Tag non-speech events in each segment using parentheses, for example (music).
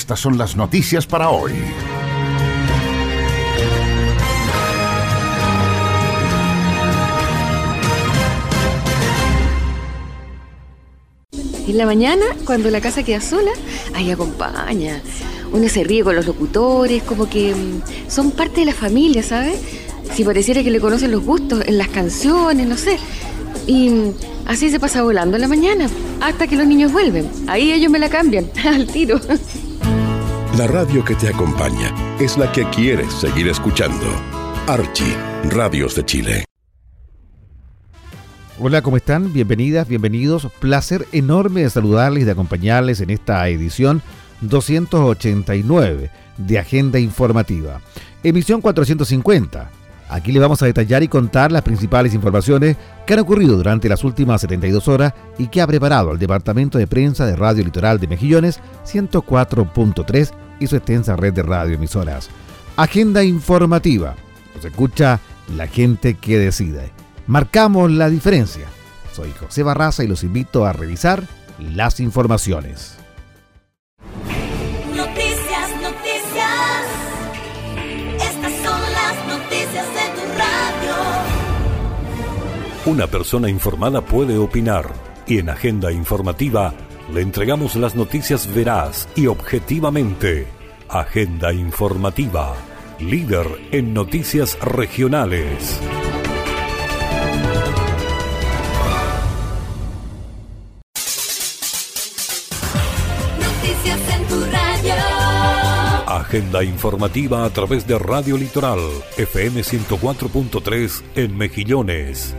Estas son las noticias para hoy. En la mañana, cuando la casa queda sola, ahí acompaña. Uno se ríe con los locutores, como que mm, son parte de la familia, ¿sabes? Si pareciera que le conocen los gustos en las canciones, no sé. Y mm, así se pasa volando en la mañana, hasta que los niños vuelven. Ahí ellos me la cambian, (laughs) al tiro. La radio que te acompaña es la que quieres seguir escuchando. Archie, Radios de Chile. Hola, ¿cómo están? Bienvenidas, bienvenidos. Placer enorme de saludarles y de acompañarles en esta edición 289 de Agenda Informativa. Emisión 450. Aquí le vamos a detallar y contar las principales informaciones que han ocurrido durante las últimas 72 horas y que ha preparado el Departamento de Prensa de Radio Litoral de Mejillones 104.3 y su extensa red de radioemisoras. Agenda informativa. Nos escucha la gente que decide. Marcamos la diferencia. Soy José Barraza y los invito a revisar las informaciones. Una persona informada puede opinar y en Agenda Informativa le entregamos las noticias veraz y objetivamente. Agenda Informativa, líder en noticias regionales. Noticias en tu radio. Agenda informativa a través de Radio Litoral, FM 104.3 en Mejillones.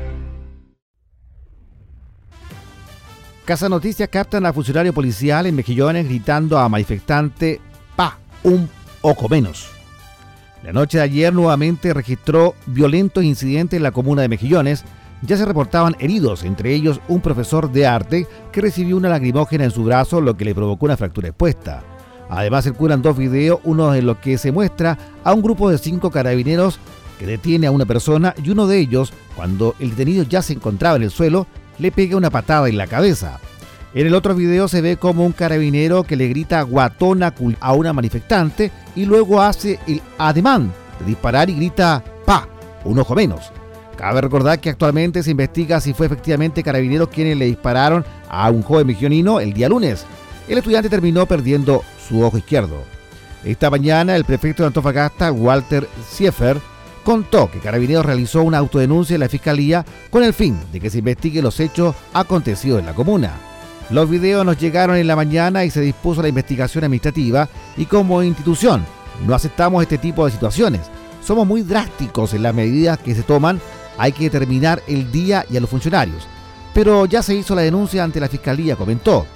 Casa Noticias captan a funcionario policial en Mejillones gritando a manifestante pa, un poco menos. La noche de ayer nuevamente registró violentos incidentes en la comuna de Mejillones. Ya se reportaban heridos, entre ellos un profesor de arte que recibió una lacrimógena en su brazo, lo que le provocó una fractura expuesta. Además circulan dos videos, uno en los que se muestra a un grupo de cinco carabineros que detiene a una persona y uno de ellos, cuando el detenido ya se encontraba en el suelo, le pega una patada en la cabeza. En el otro video se ve como un carabinero que le grita guatona a una manifestante y luego hace el ademán de disparar y grita pa, un ojo menos. Cabe recordar que actualmente se investiga si fue efectivamente carabineros quienes le dispararon a un joven mexionino el día lunes. El estudiante terminó perdiendo su ojo izquierdo. Esta mañana el prefecto de Antofagasta, Walter Siefer, contó que Carabineros realizó una autodenuncia en la fiscalía con el fin de que se investigue los hechos acontecidos en la comuna. Los videos nos llegaron en la mañana y se dispuso la investigación administrativa y como institución no aceptamos este tipo de situaciones. Somos muy drásticos en las medidas que se toman, hay que determinar el día y a los funcionarios. Pero ya se hizo la denuncia ante la fiscalía, comentó.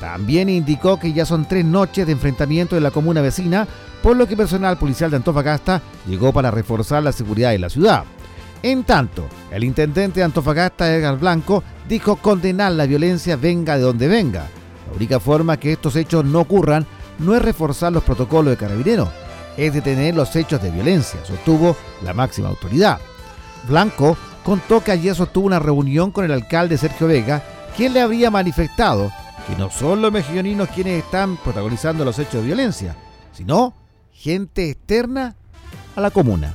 También indicó que ya son tres noches de enfrentamiento en la comuna vecina, por lo que personal policial de Antofagasta llegó para reforzar la seguridad de la ciudad. En tanto, el intendente de Antofagasta, Edgar Blanco, dijo condenar la violencia venga de donde venga. La única forma que estos hechos no ocurran no es reforzar los protocolos de carabineros, es detener los hechos de violencia, sostuvo la máxima autoridad. Blanco contó que ayer sostuvo una reunión con el alcalde Sergio Vega, quien le habría manifestado que no son los mejilloninos quienes están protagonizando los hechos de violencia, sino gente externa a la comuna.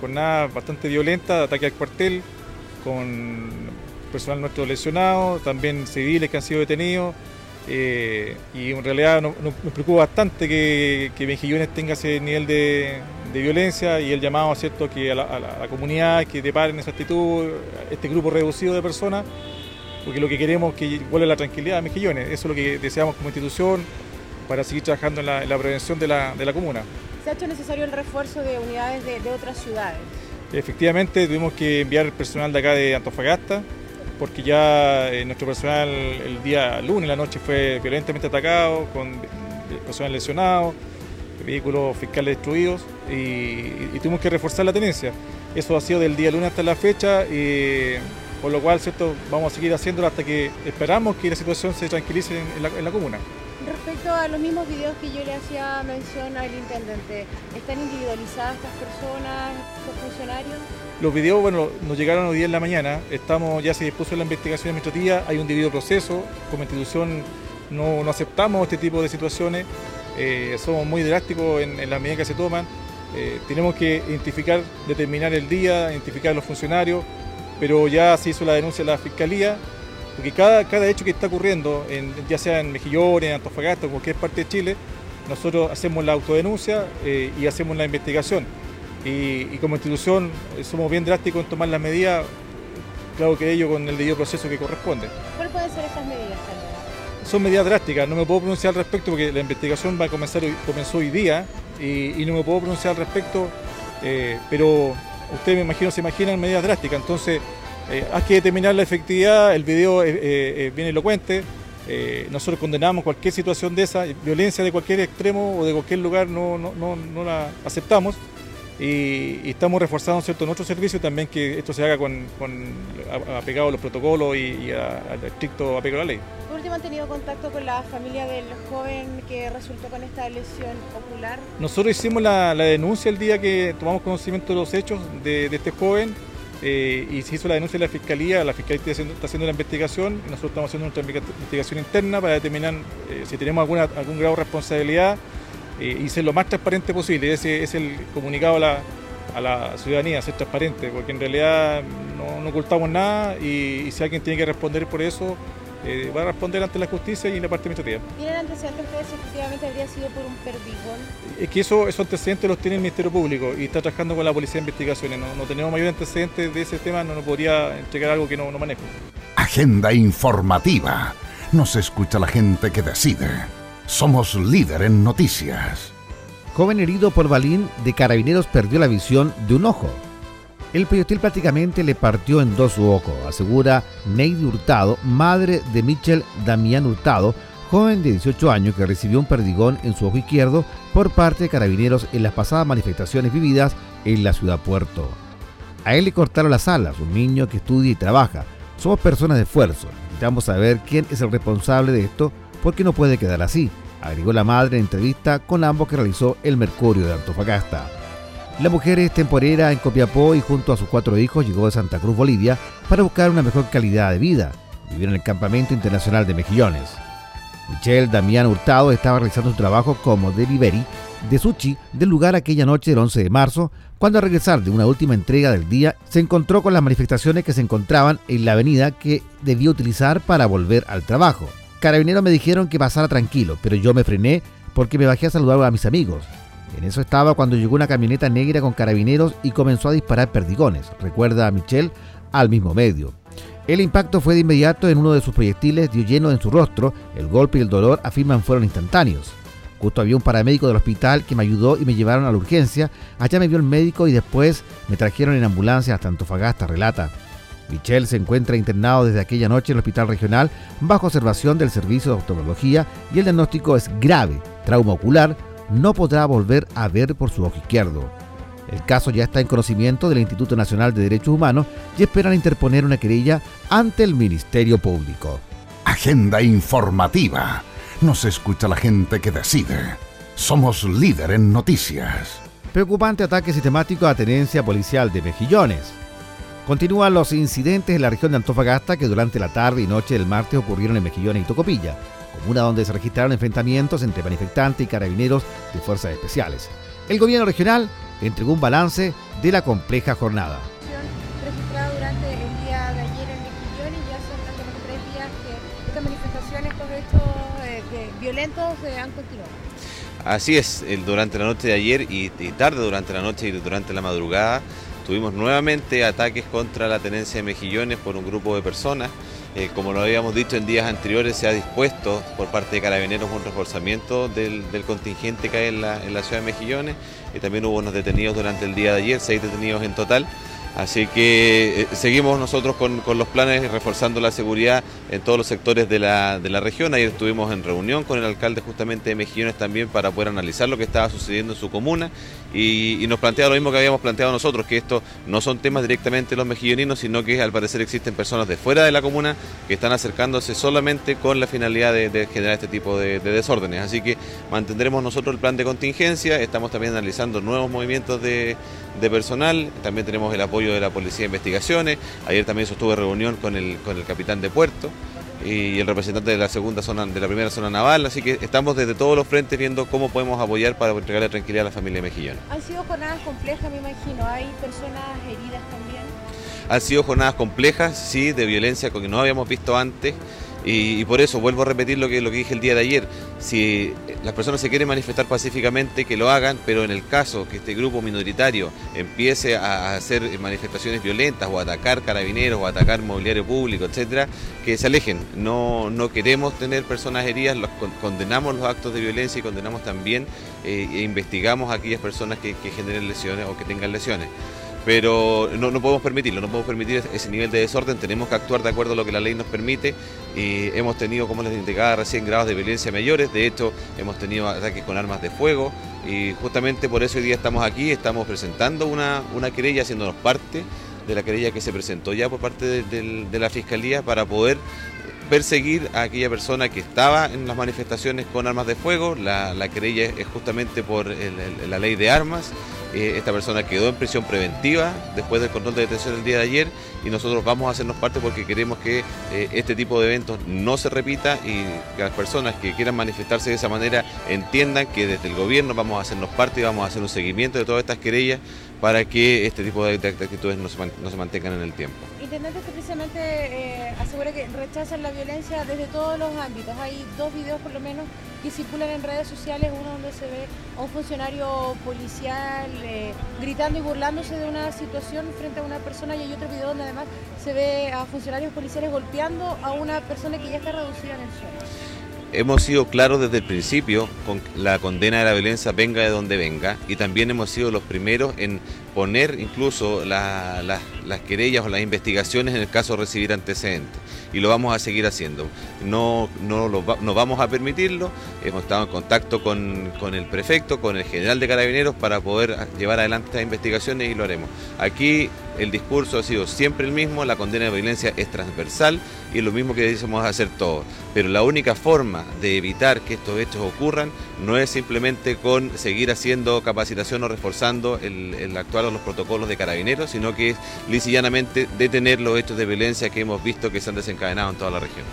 jornada bastante violenta, ataque al cuartel, con personal nuestro lesionado, también civiles que han sido detenidos. eh, y en realidad nos, preocupa bastante que, que Mejillones tenga ese nivel de, de violencia y el llamado ¿cierto? Que a la comunidad que deparen esa actitud, este grupo reducido de personas, porque lo que queremos es que vuelva la tranquilidad a Mejillones. Eso es lo que deseamos como institución para seguir trabajando en la, en la prevención de la, de la comuna. Se ha hecho necesario el refuerzo de unidades de, de otras ciudades. Efectivamente, tuvimos que enviar personal de acá de Antofagasta porque ya eh, nuestro personal el día lunes, la noche, fue violentamente atacado, con personal lesionado, vehículos fiscales destruidos y, y tuvimos que reforzar la tenencia. Eso ha sido del día lunes hasta la fecha y por lo cual ¿cierto? vamos a seguir haciéndolo hasta que esperamos que la situación se tranquilice en la, en la comuna. Respecto a los mismos videos que yo le hacía mención al intendente, ¿están individualizadas estas personas, estos funcionarios? Los videos, bueno, nos llegaron hoy día en la mañana, estamos, ya se dispuso la investigación administrativa, hay un debido proceso, como institución no, no aceptamos este tipo de situaciones, eh, somos muy drásticos en, las medidas que se toman, eh, tenemos que identificar, determinar el día, identificar los funcionarios, pero ya se hizo la denuncia a la Fiscalía, porque cada, cada hecho que está ocurriendo, en, ya sea en Mejillones, en Antofagasta en cualquier parte de Chile, nosotros hacemos la autodenuncia eh, y hacemos la investigación. Y, y como institución eh, somos bien drásticos en tomar las medidas, claro que ello con el debido proceso que corresponde. ¿Cuáles pueden ser estas medidas, Carlos? Son medidas drásticas, no me puedo pronunciar al respecto porque la investigación va a comenzar hoy, comenzó hoy día y, y no me puedo pronunciar al respecto, eh, pero ustedes me imagino se imaginan medidas drásticas, entonces eh, hay que determinar la efectividad, el video es eh, bien elocuente, eh, nosotros condenamos cualquier situación de esa, violencia de cualquier extremo o de cualquier lugar no, no, no, no la aceptamos y, y estamos reforzando ¿cierto? nuestro servicio también que esto se haga con, con apegado a los protocolos y, y al estricto apego a la ley. Por último, ¿han tenido contacto con la familia del joven que resultó con esta lesión ocular? Nosotros hicimos la, la denuncia el día que tomamos conocimiento de los hechos de, de este joven eh, y se hizo la denuncia en la fiscalía, la fiscalía está haciendo, la investigación y nosotros estamos haciendo nuestra investiga- investigación interna para determinar eh, si tenemos alguna, algún grado de responsabilidad eh, y ser lo más transparente posible. Ese es el comunicado a la, a la ciudadanía, ser transparente, porque en realidad no, no ocultamos nada y si alguien tiene que responder por eso, eh, va a responder ante la justicia y la parte administrativa. ¿Tienen antecedentes ustedes si efectivamente habría sido por un perdigón? Es que eso, esos antecedentes los tiene el Ministerio Público y está trabajando con la Policía de Investigaciones. No, no tenemos mayor antecedentes de ese tema, no nos podría entregar algo que no, no manejo. Agenda informativa. Nos escucha la gente que decide. Somos líder en noticias. Joven herido por balín de carabineros perdió la visión de un ojo. El proyectil prácticamente le partió en dos su ojo, asegura Neidi Hurtado, madre de Michel Damián Hurtado, joven de 18 años que recibió un perdigón en su ojo izquierdo por parte de carabineros en las pasadas manifestaciones vividas en la ciudad puerto. A él le cortaron las alas, un niño que estudia y trabaja. Somos personas de esfuerzo. Necesitamos saber quién es el responsable de esto porque no puede quedar así, agregó la madre en entrevista con ambos que realizó el Mercurio de Antofagasta. La mujer es temporera en Copiapó y junto a sus cuatro hijos llegó de Santa Cruz, Bolivia, para buscar una mejor calidad de vida. Vivió en el Campamento Internacional de Mejillones. Michelle Damián Hurtado estaba realizando su trabajo como delivery de sushi del lugar aquella noche del 11 de marzo, cuando al regresar de una última entrega del día se encontró con las manifestaciones que se encontraban en la avenida que debía utilizar para volver al trabajo. Carabineros me dijeron que pasara tranquilo, pero yo me frené porque me bajé a saludar a mis amigos. En eso estaba cuando llegó una camioneta negra con carabineros y comenzó a disparar perdigones, recuerda a Michelle al mismo medio. El impacto fue de inmediato en uno de sus proyectiles, dio lleno en su rostro, el golpe y el dolor afirman fueron instantáneos. Justo había un paramédico del hospital que me ayudó y me llevaron a la urgencia, allá me vio el médico y después me trajeron en ambulancia hasta Antofagasta, relata. Michelle se encuentra internado desde aquella noche en el hospital regional bajo observación del servicio de oftalmología y el diagnóstico es grave, trauma ocular, no podrá volver a ver por su ojo izquierdo. El caso ya está en conocimiento del Instituto Nacional de Derechos Humanos y esperan interponer una querella ante el Ministerio Público. Agenda informativa. Nos escucha la gente que decide. Somos líder en noticias. Preocupante ataque sistemático a tenencia policial de Mejillones. Continúan los incidentes en la región de Antofagasta que durante la tarde y noche del martes ocurrieron en Mejillones y Tocopilla, comuna donde se registraron enfrentamientos entre manifestantes y carabineros de fuerzas especiales. El gobierno regional entregó un balance de la compleja jornada. registrada durante el día de ayer en Mejillones y ya son casi los tres días que estas manifestaciones, estos hechos eh, de- violentos eh, han continuado. Así es, el- durante la noche de ayer y, y tarde durante la noche y durante la madrugada tuvimos nuevamente ataques contra la tenencia de mejillones por un grupo de personas. Eh, como lo habíamos dicho en días anteriores, se ha dispuesto por parte de Carabineros un reforzamiento del, contingente que hay en la, en la ciudad de Mejillones y también hubo unos detenidos durante el día de ayer, seis detenidos en total. Así que eh, seguimos nosotros con, con los planes reforzando la seguridad en todos los sectores de la, de la región. Ayer estuvimos en reunión con el alcalde justamente de Mejillones también para poder analizar lo que estaba sucediendo en su comuna y, y nos plantea lo mismo que habíamos planteado nosotros, que esto no son temas directamente los mejilloninos, sino que al parecer existen personas de fuera de la comuna que están acercándose solamente con la finalidad de, generar este tipo de desórdenes. Así que mantendremos nosotros el plan de contingencia, estamos también analizando nuevos movimientos de, de personal, también tenemos el apoyo de la Policía de Investigaciones, ayer también sostuve reunión con el, con el capitán de puerto y el representante de la segunda zona, de la primera zona naval, así que estamos desde todos los frentes viendo cómo podemos apoyar para entregarle tranquilidad a la familia de Mejillón. Han sido jornadas complejas, me imagino. Hay personas heridas también. Han sido jornadas complejas, sí, de violencia que no habíamos visto antes. Y, por eso vuelvo a repetir lo que, lo que dije el día de ayer. Si las personas se quieren manifestar pacíficamente, que lo hagan, pero en el caso que este grupo minoritario empiece a hacer manifestaciones violentas o atacar carabineros o atacar mobiliario público, etcétera, que se alejen. No, no queremos tener personas heridas, los con- condenamos los actos de violencia y condenamos también eh, e investigamos a aquellas personas que generen lesiones o que tengan lesiones pero no, no podemos permitirlo, no podemos permitir ese nivel de desorden, tenemos que actuar de acuerdo a lo que la ley nos permite. Y hemos tenido, como les indicaba recién, grados de violencia mayores, de hecho hemos tenido ataques con armas de fuego. Y justamente por eso hoy día estamos aquí, estamos presentando una, una querella, haciéndonos parte de la querella que se presentó ya por parte de, la Fiscalía para poder perseguir a aquella persona que estaba en las manifestaciones con armas de fuego. La, la querella es justamente por la ley de armas. Eh, esta persona quedó en prisión preventiva después del control de detención el día de ayer y nosotros vamos a hacernos parte porque queremos que eh, este tipo de eventos no se repita y que las personas que quieran manifestarse de esa manera entiendan que desde el gobierno vamos a hacernos parte y vamos a hacer un seguimiento de todas estas querellas para que este tipo de, de actitudes no se, no se mantengan en el tiempo. Intendente usted precisamente eh, asegura que rechazan la violencia desde todos los ámbitos. Hay dos videos por lo menos que circulan en redes sociales, uno donde se ve a un funcionario policial eh, gritando y burlándose de una situación frente a una persona y hay otro video donde además se ve a funcionarios policiales golpeando a una persona que ya está reducida en el suelo. Hemos sido claros desde el principio con la condena de la violencia venga de donde venga y también hemos sido los primeros en poner incluso la- la- las querellas o las investigaciones en el caso de recibir antecedentes y lo vamos a seguir haciendo. No, no, lo no vamos a permitirlo, hemos estado en contacto con, con el prefecto, con el general de carabineros para poder llevar adelante estas investigaciones y lo haremos. Aquí el discurso ha sido siempre el mismo, la condena de violencia es transversal y lo mismo que decimos hacer todos. Pero la única forma de evitar que estos hechos ocurran no es simplemente con seguir haciendo capacitación o reforzando el, el actual o los protocolos de carabineros, sino que es lisa y llanamente detener los hechos de violencia que hemos visto que se han desencadenado en toda la región.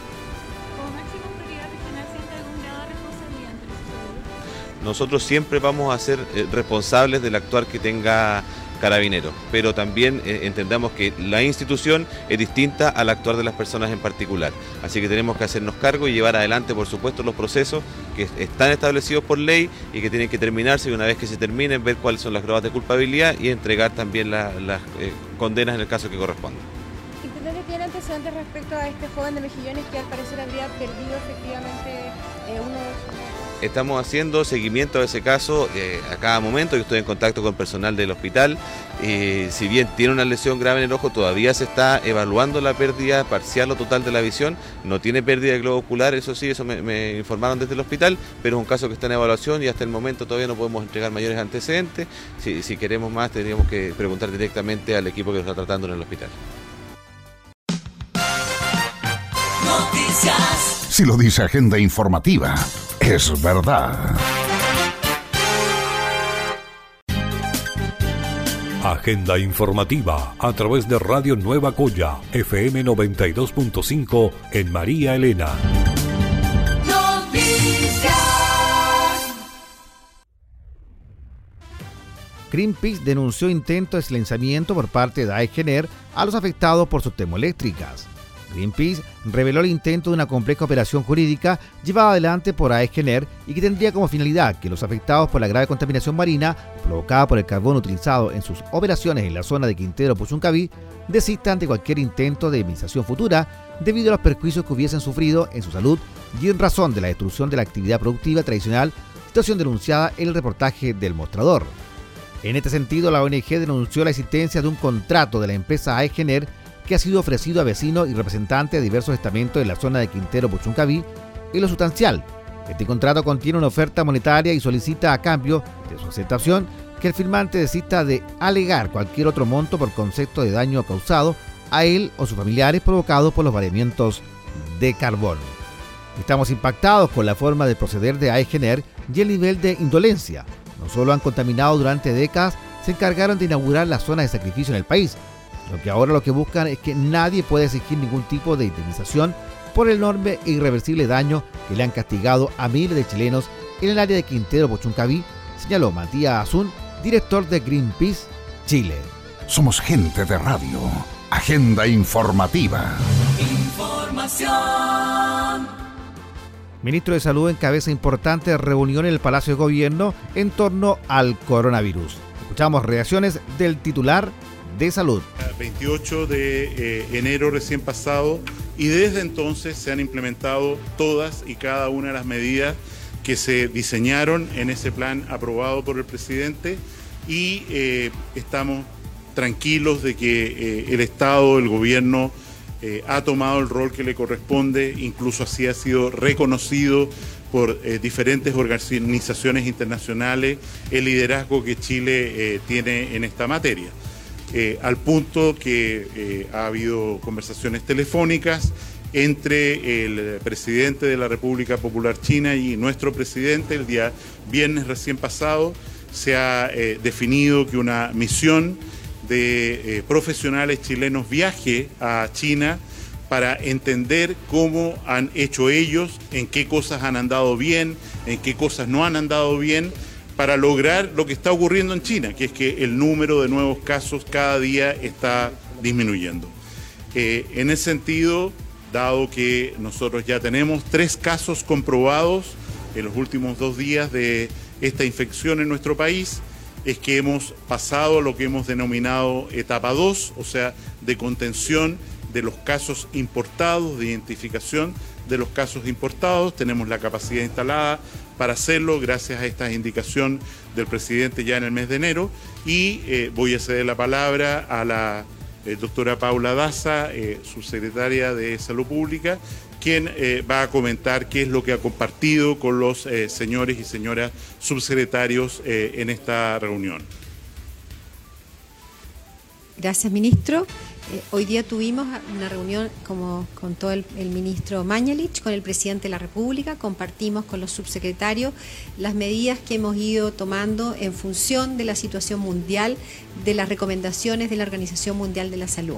Nosotros siempre vamos a ser eh, responsables del actuar que tenga Carabineros, pero también eh, entendamos que la institución es distinta al actuar de las personas en particular. Así que tenemos que hacernos cargo y llevar adelante, por supuesto, los procesos que están establecidos por ley y que tienen que terminarse y una vez que se terminen, ver cuáles son las pruebas de culpabilidad y entregar también la- las eh, condenas en el caso que corresponda. Intendente tiene antecedentes respecto a este joven de Mejillones que al parecer habría perdido efectivamente eh, uno de sus... Estamos haciendo seguimiento a ese caso a cada momento. Yo estoy en contacto con personal del hospital. Eh, si bien tiene una lesión grave en el ojo, todavía se está evaluando la pérdida parcial o total de la visión. No tiene pérdida de globo ocular, eso sí, eso me, informaron desde el hospital, pero es un caso que está en evaluación y hasta el momento todavía no podemos entregar mayores antecedentes. Si, si queremos más, tendríamos que preguntar directamente al equipo que lo está tratando en el hospital. Noticias. Si lo dice Agenda Informativa, es verdad. Agenda informativa a través de Radio Nueva Coya, FM 92.5 en María Elena. Noticias. Greenpeace denunció intento de silenciamiento por parte de Aegener a los afectados por sus termoeléctricas. Greenpeace reveló el intento de una compleja operación jurídica llevada adelante por Aegener y que tendría como finalidad que los afectados por la grave contaminación marina provocada por el carbón utilizado en sus operaciones en la zona de Quintero Puchuncaví desistan de cualquier intento de administración futura debido a los perjuicios que hubiesen sufrido en su salud y en razón de la destrucción de la actividad productiva tradicional, situación denunciada en el reportaje del mostrador. En este sentido, la ONG denunció la existencia de un contrato de la empresa Aegener que ha sido ofrecido a vecinos y representantes de diversos estamentos de la zona de Quintero Puchuncaví y lo sustancial. Este contrato contiene una oferta monetaria y solicita a cambio de su aceptación que el firmante desista de alegar cualquier otro monto por concepto de daño causado a él o sus familiares provocados por los variamientos de carbón. Estamos impactados con la forma de proceder de Aegener y el nivel de indolencia. No solo han contaminado durante décadas, se encargaron de inaugurar la zona de sacrificio en el país. Lo que ahora lo que buscan es que nadie pueda exigir ningún tipo de indemnización por el enorme e irreversible daño que le han castigado a miles de chilenos en el área de Quintero Pochuncaví, señaló Matías Azun, director de Greenpeace Chile. Somos gente de radio. Agenda informativa. Información. Ministro de Salud encabeza importante reunión en el Palacio de Gobierno en torno al coronavirus. Escuchamos reacciones del titular de Salud. 28 de eh, enero recién pasado y desde entonces se han implementado todas y cada una de las medidas que se diseñaron en ese plan aprobado por el presidente y eh, estamos tranquilos de que eh, el Estado, el gobierno, ha tomado el rol que le corresponde, incluso así ha sido reconocido por diferentes organizaciones internacionales el liderazgo que Chile tiene en esta materia. Al punto que ha habido conversaciones telefónicas entre el presidente de la República Popular China y nuestro presidente el día viernes recién pasado. Se ha definido que una misión de eh, profesionales chilenos viaje a China para entender cómo han hecho ellos, en qué cosas han andado bien, en qué cosas no han andado bien, para lograr lo que está ocurriendo en China, que es que el número de nuevos casos cada día está disminuyendo. Eh, en ese sentido, dado que nosotros ya tenemos tres casos comprobados en los últimos dos días de esta infección en nuestro país, es que hemos pasado lo que hemos denominado etapa 2, o sea, de contención de los casos importados, de identificación de los casos importados. Tenemos la capacidad instalada para hacerlo gracias a esta indicación del presidente ya en el mes de enero. Y eh, voy a ceder la palabra a la eh, doctora Paula Daza, eh, subsecretaria de Salud Pública, quien va a comentar qué es lo que ha compartido con los señores y señoras subsecretarios en esta reunión. Gracias, ministro. Hoy día tuvimos una reunión como con todo el, el, ministro Mañalich, con el presidente de la República, compartimos con los subsecretarios las medidas que hemos ido tomando en función de la situación mundial, de las recomendaciones de la Organización Mundial de la Salud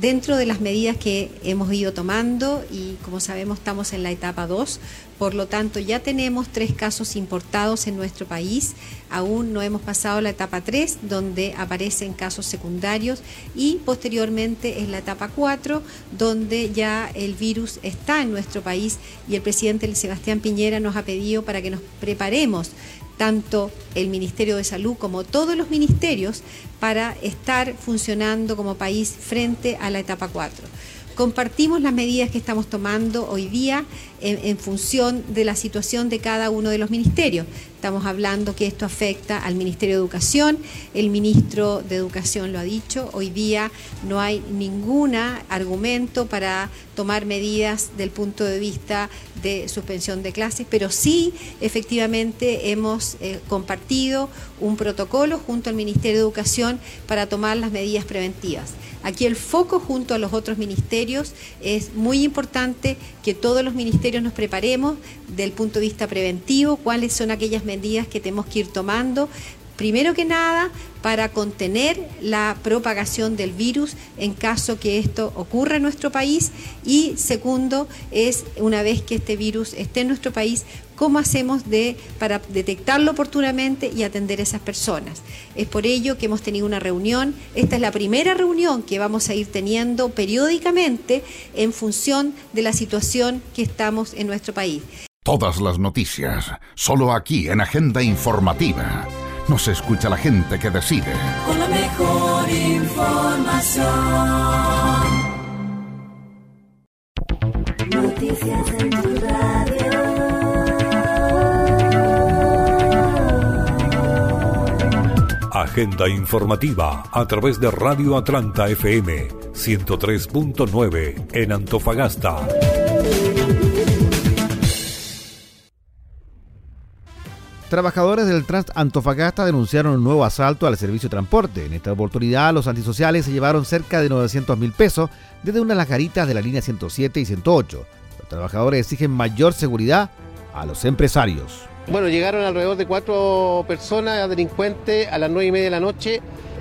dentro de las medidas que hemos ido tomando y como sabemos estamos en la etapa 2, por lo tanto ya tenemos tres casos importados en nuestro país, aún no hemos pasado la etapa 3 donde aparecen casos secundarios. Y posteriormente es la etapa 4 donde ya el virus está en nuestro país. Y el presidente Sebastián Piñera nos ha pedido para que nos preparemos tanto el Ministerio de Salud como todos los ministerios para estar funcionando como país frente a la etapa 4. Compartimos las medidas que estamos tomando hoy día en, función de la situación de cada uno de los ministerios. Estamos hablando que esto afecta al Ministerio de Educación, el ministro de Educación lo ha dicho, hoy día no hay ningún argumento para tomar medidas del punto de vista de suspensión de clases, pero sí efectivamente hemos eh, compartido un protocolo junto al Ministerio de Educación para tomar las medidas preventivas. Aquí el foco junto a los otros ministerios es muy importante que todos los ministerios nos preparemos del punto de vista preventivo, cuáles son aquellas medidas que tenemos que ir tomando primero que nada, para contener la propagación del virus en caso que esto ocurra en nuestro país y segundo es una vez que este virus esté en nuestro país, cómo hacemos de, para detectarlo oportunamente y atender a esas personas. Es por ello que hemos tenido una reunión, esta es la primera reunión que vamos a ir teniendo periódicamente en función de la situación que estamos en nuestro país. Todas las noticias, solo aquí en Agenda Informativa. Nos escucha la gente que decide. Con la mejor información. Noticias en Agenda informativa a través de Radio Atlanta FM 103.9 en Antofagasta. Trabajadores del Trans Antofagasta denunciaron un nuevo asalto al servicio de transporte. En esta oportunidad, los antisociales se llevaron cerca de 900 mil pesos desde una de las garitas de la línea 107 y 108. Los trabajadores exigen mayor seguridad a los empresarios. Bueno, llegaron alrededor de cuatro personas delincuentes a las nueve y media de la noche,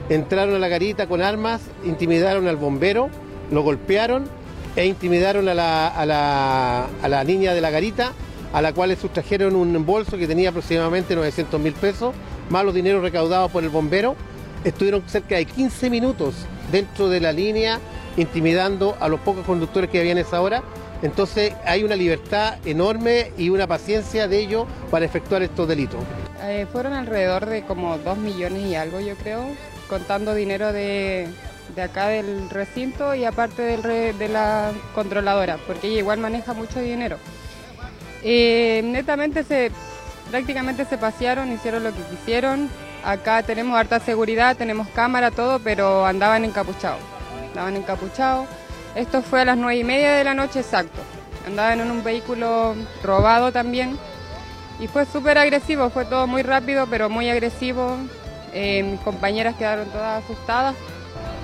entraron a la garita con armas, intimidaron al bombero, lo golpearon e intimidaron a la, a la, a la niña de la garita, a la cual le sustrajeron un bolso que tenía aproximadamente 900 mil pesos, más los dineros recaudados por el bombero. Estuvieron cerca de 15 minutos dentro de la línea intimidando a los pocos conductores que había en esa hora entonces hay una libertad enorme y una paciencia de ellos para efectuar estos delitos. Eh, fueron alrededor de como dos millones y algo, yo creo, contando dinero de, de acá del recinto y aparte de la controladora, porque ella igual maneja mucho dinero. Eh, netamente se, prácticamente se pasearon, hicieron lo que quisieron. Acá tenemos harta seguridad, tenemos cámara, todo, pero andaban encapuchados. Andaban encapuchados. Esto fue a las nueve y media de la noche exacto. Andaban en un vehículo robado también. Y fue súper agresivo, fue todo muy rápido, pero muy agresivo. Eh, mis compañeras quedaron todas asustadas.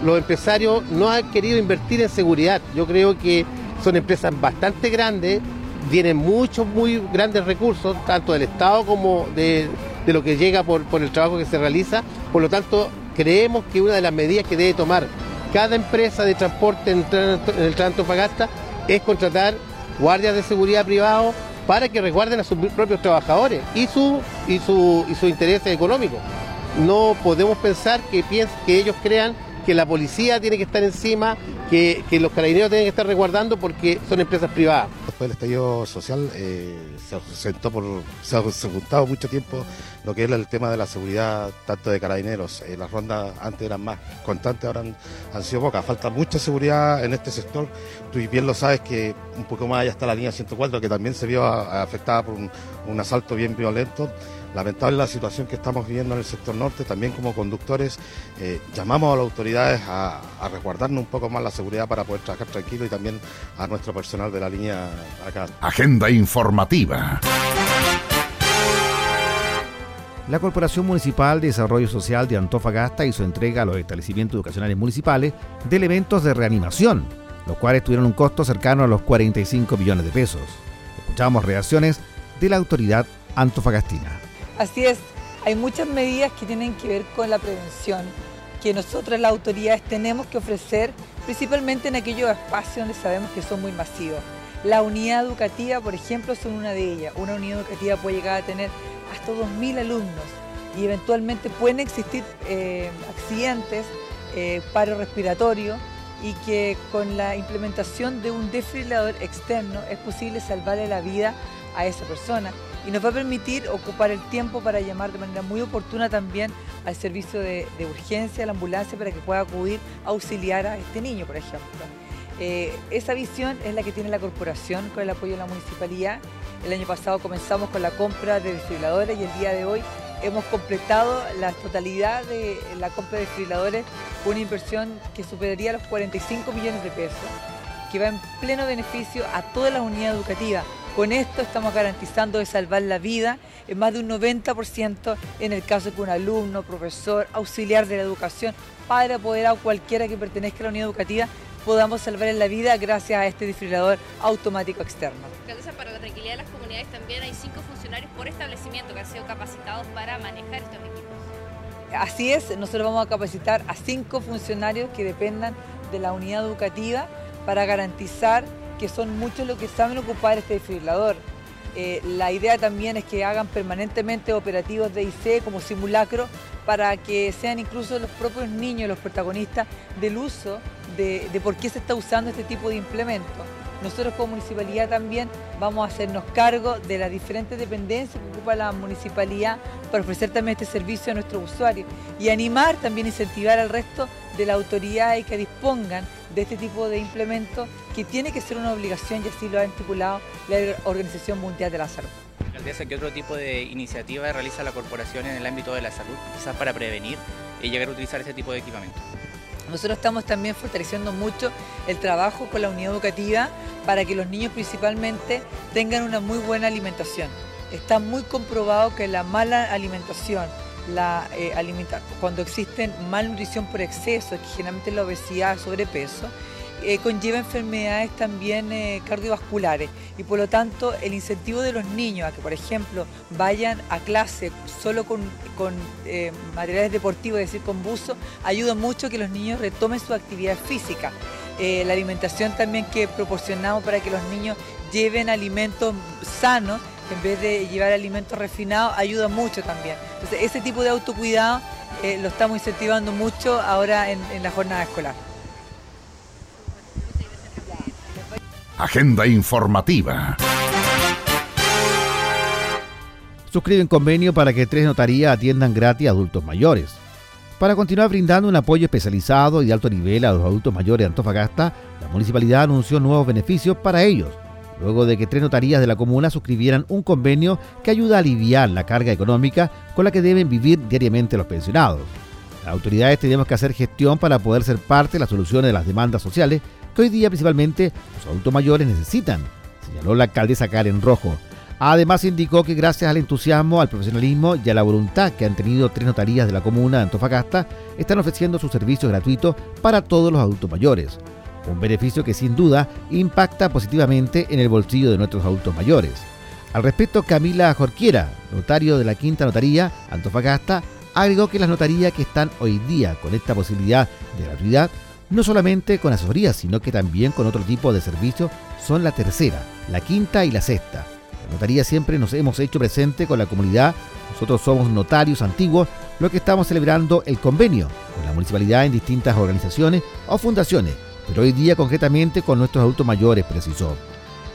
Los empresarios no han querido invertir en seguridad. Yo creo que son empresas bastante grandes, tienen muchos, muy grandes recursos, tanto del Estado como de, de lo que llega por, por el trabajo que se realiza. Por lo tanto, creemos que una de las medidas que debe tomar cada empresa de transporte en, en el Trantofagasta es contratar guardias de seguridad privados para que resguarden a sus propios trabajadores y su, y su, y sus intereses económicos. No podemos pensar que, que ellos crean que la policía tiene que estar encima, que, que los carabineros tienen que estar resguardando porque son empresas privadas. Después del estallido social eh, se sentó por, se ha juntado mucho tiempo lo que es el tema de la seguridad, tanto de carabineros. Eh, las rondas antes eran más constantes, ahora han, sido pocas. Falta mucha seguridad en este sector. Tú bien lo sabes que un poco más allá está la línea 104, que también se vio afectada por un asalto bien violento. Lamentable la situación que estamos viviendo en el sector norte, también como conductores eh, llamamos a las autoridades a, a resguardarnos un poco más la seguridad para poder trabajar tranquilo y también a nuestro personal de la línea acá. Agenda informativa. La Corporación Municipal de Desarrollo Social de Antofagasta hizo entrega a los establecimientos educacionales municipales de elementos de reanimación, los cuales tuvieron un costo cercano a los 45 millones de pesos. Escuchamos reacciones de la autoridad antofagastina. Así es, hay muchas medidas que tienen que ver con la prevención que nosotros las autoridades tenemos que ofrecer, principalmente en aquellos espacios donde sabemos que son muy masivos. La unidad educativa, por ejemplo, son una de ellas. Una unidad educativa puede llegar a tener hasta 2.000 alumnos y eventualmente pueden existir eh, accidentes, eh, paro respiratorio y que con la implementación de un desfibrilador externo es posible salvarle la vida a esa persona y nos va a permitir ocupar el tiempo para llamar de manera muy oportuna también al servicio de, urgencia, a la ambulancia, para que pueda acudir a auxiliar a este niño, por ejemplo. Eh, esa visión es la que tiene la corporación con el apoyo de la municipalidad. El año pasado comenzamos con la compra de desfibriladores y el día de hoy hemos completado la totalidad de la compra de desfibriladores con una inversión que superaría los 45 millones de pesos, que va en pleno beneficio a toda la unidad educativa. Con esto estamos garantizando de salvar la vida en más de un 90% en el caso de que un alumno, profesor, auxiliar de la educación, padre, apoderado, cualquiera que pertenezca a la unidad educativa, podamos salvar la vida gracias a este desfibrilador automático externo. Alcaldesa, para la tranquilidad de las comunidades también hay cinco funcionarios por establecimiento que han sido capacitados para manejar estos equipos. Así es, nosotros vamos a capacitar a cinco funcionarios que dependan de la unidad educativa para garantizar que son muchos los que saben ocupar este desfibrilador. Eh, la idea también es que hagan permanentemente operativos de IC como simulacro para que sean incluso los propios niños los protagonistas del uso de, de por qué se está usando este tipo de implemento. Nosotros como municipalidad también vamos a hacernos cargo de las diferentes dependencias que ocupa la municipalidad para ofrecer también este servicio a nuestros usuarios y animar también, incentivar al resto de las autoridades que dispongan de este tipo de implementos que tiene que ser una obligación y así lo ha estipulado la Organización Mundial de la Salud. Alcaldesa, ¿qué otro tipo de iniciativa realiza la corporación en el ámbito de la salud, quizás para prevenir y llegar a utilizar ese tipo de equipamiento? Nosotros estamos también fortaleciendo mucho el trabajo con la unidad educativa para que los niños principalmente tengan una muy buena alimentación. Está muy comprobado que la mala alimentación, la, eh, alimenta- cuando existen malnutrición por exceso, que generalmente la obesidad, sobrepeso, eh, conlleva enfermedades también eh, cardiovasculares y por lo tanto el incentivo de los niños a que por ejemplo vayan a clase solo con, eh, materiales deportivos, es decir, con buzo, ayuda mucho a que los niños retomen su actividad física. La alimentación también que proporcionamos para que los niños lleven alimentos sanos en vez de llevar alimentos refinados ayuda mucho también. Entonces ese tipo de autocuidado eh, lo estamos incentivando mucho ahora en- en la jornada escolar. Agenda informativa. Suscriben convenio para que tres notarías atiendan gratis a adultos mayores. Para continuar brindando un apoyo especializado y de alto nivel a los adultos mayores de Antofagasta, la municipalidad anunció nuevos beneficios para ellos, luego de que tres notarías de la comuna suscribieran un convenio que ayuda a aliviar la carga económica con la que deben vivir diariamente los pensionados. Las autoridades tenemos que hacer gestión para poder ser parte de las soluciones de las demandas sociales que hoy día principalmente los adultos mayores necesitan, señaló la alcaldesa Karen Rojo. Además indicó que gracias al entusiasmo, al profesionalismo y a la voluntad que han tenido tres notarías de la comuna de Antofagasta, están ofreciendo sus servicios gratuitos para todos los adultos mayores. Un beneficio que sin duda impacta positivamente en el bolsillo de nuestros adultos mayores. Al respecto, Camila Jorquiera, notario de la Quinta Notaría, Antofagasta, agregó que las notarías que están hoy día con esta posibilidad de gratuidad, no solamente con asesoría, sino que también con otro tipo de servicios, son la tercera, la quinta y la sexta. La notaría siempre nos hemos hecho presente con la comunidad, nosotros somos notarios antiguos, lo que estamos celebrando el convenio con la municipalidad en distintas organizaciones o fundaciones, pero hoy día concretamente con nuestros adultos mayores, precisó.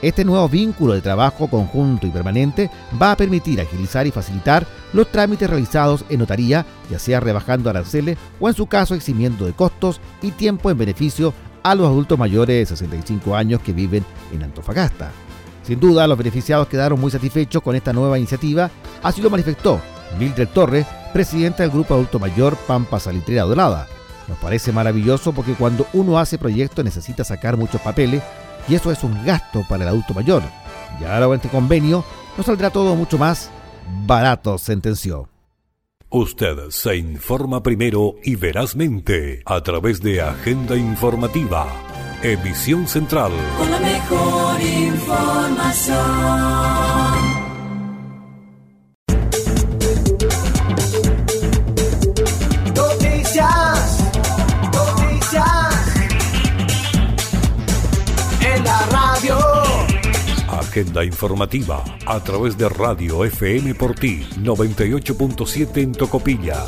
Este nuevo vínculo de trabajo conjunto y permanente va a permitir agilizar y facilitar los trámites realizados en notaría, ya sea rebajando aranceles o en su caso eximiendo de costos y tiempo en beneficio a los adultos mayores de 65 años que viven en Antofagasta. Sin duda, los beneficiados quedaron muy satisfechos con esta nueva iniciativa, así lo manifestó Mildred Torres, presidenta del Grupo Adulto Mayor Pampa Salitrera Dorada. Nos parece maravilloso porque cuando uno hace proyectos necesita sacar muchos papeles y eso es un gasto para el adulto mayor. Y ahora con este convenio nos saldrá todo mucho más barato, sentenció. Usted se informa primero y verazmente a través de Agenda Informativa. Emisión Central. Con la mejor información. Agenda Informativa a través de Radio FM por ti 98.7 en Tocopilla.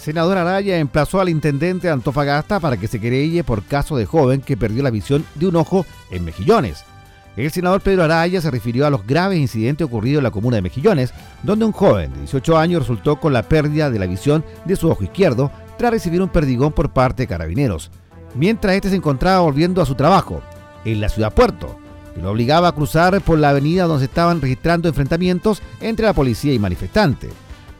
Senador Araya emplazó al intendente de Antofagasta para que se querelle por caso de joven que perdió la visión de un ojo en Mejillones. El senador Pedro Araya se refirió a los graves incidentes ocurridos en la comuna de Mejillones, donde un joven de 18 años resultó con la pérdida de la visión de su ojo izquierdo tras recibir un perdigón por parte de carabineros, mientras este se encontraba volviendo a su trabajo, en la ciudad puerto, que lo obligaba a cruzar por la avenida donde se estaban registrando enfrentamientos entre la policía y manifestantes.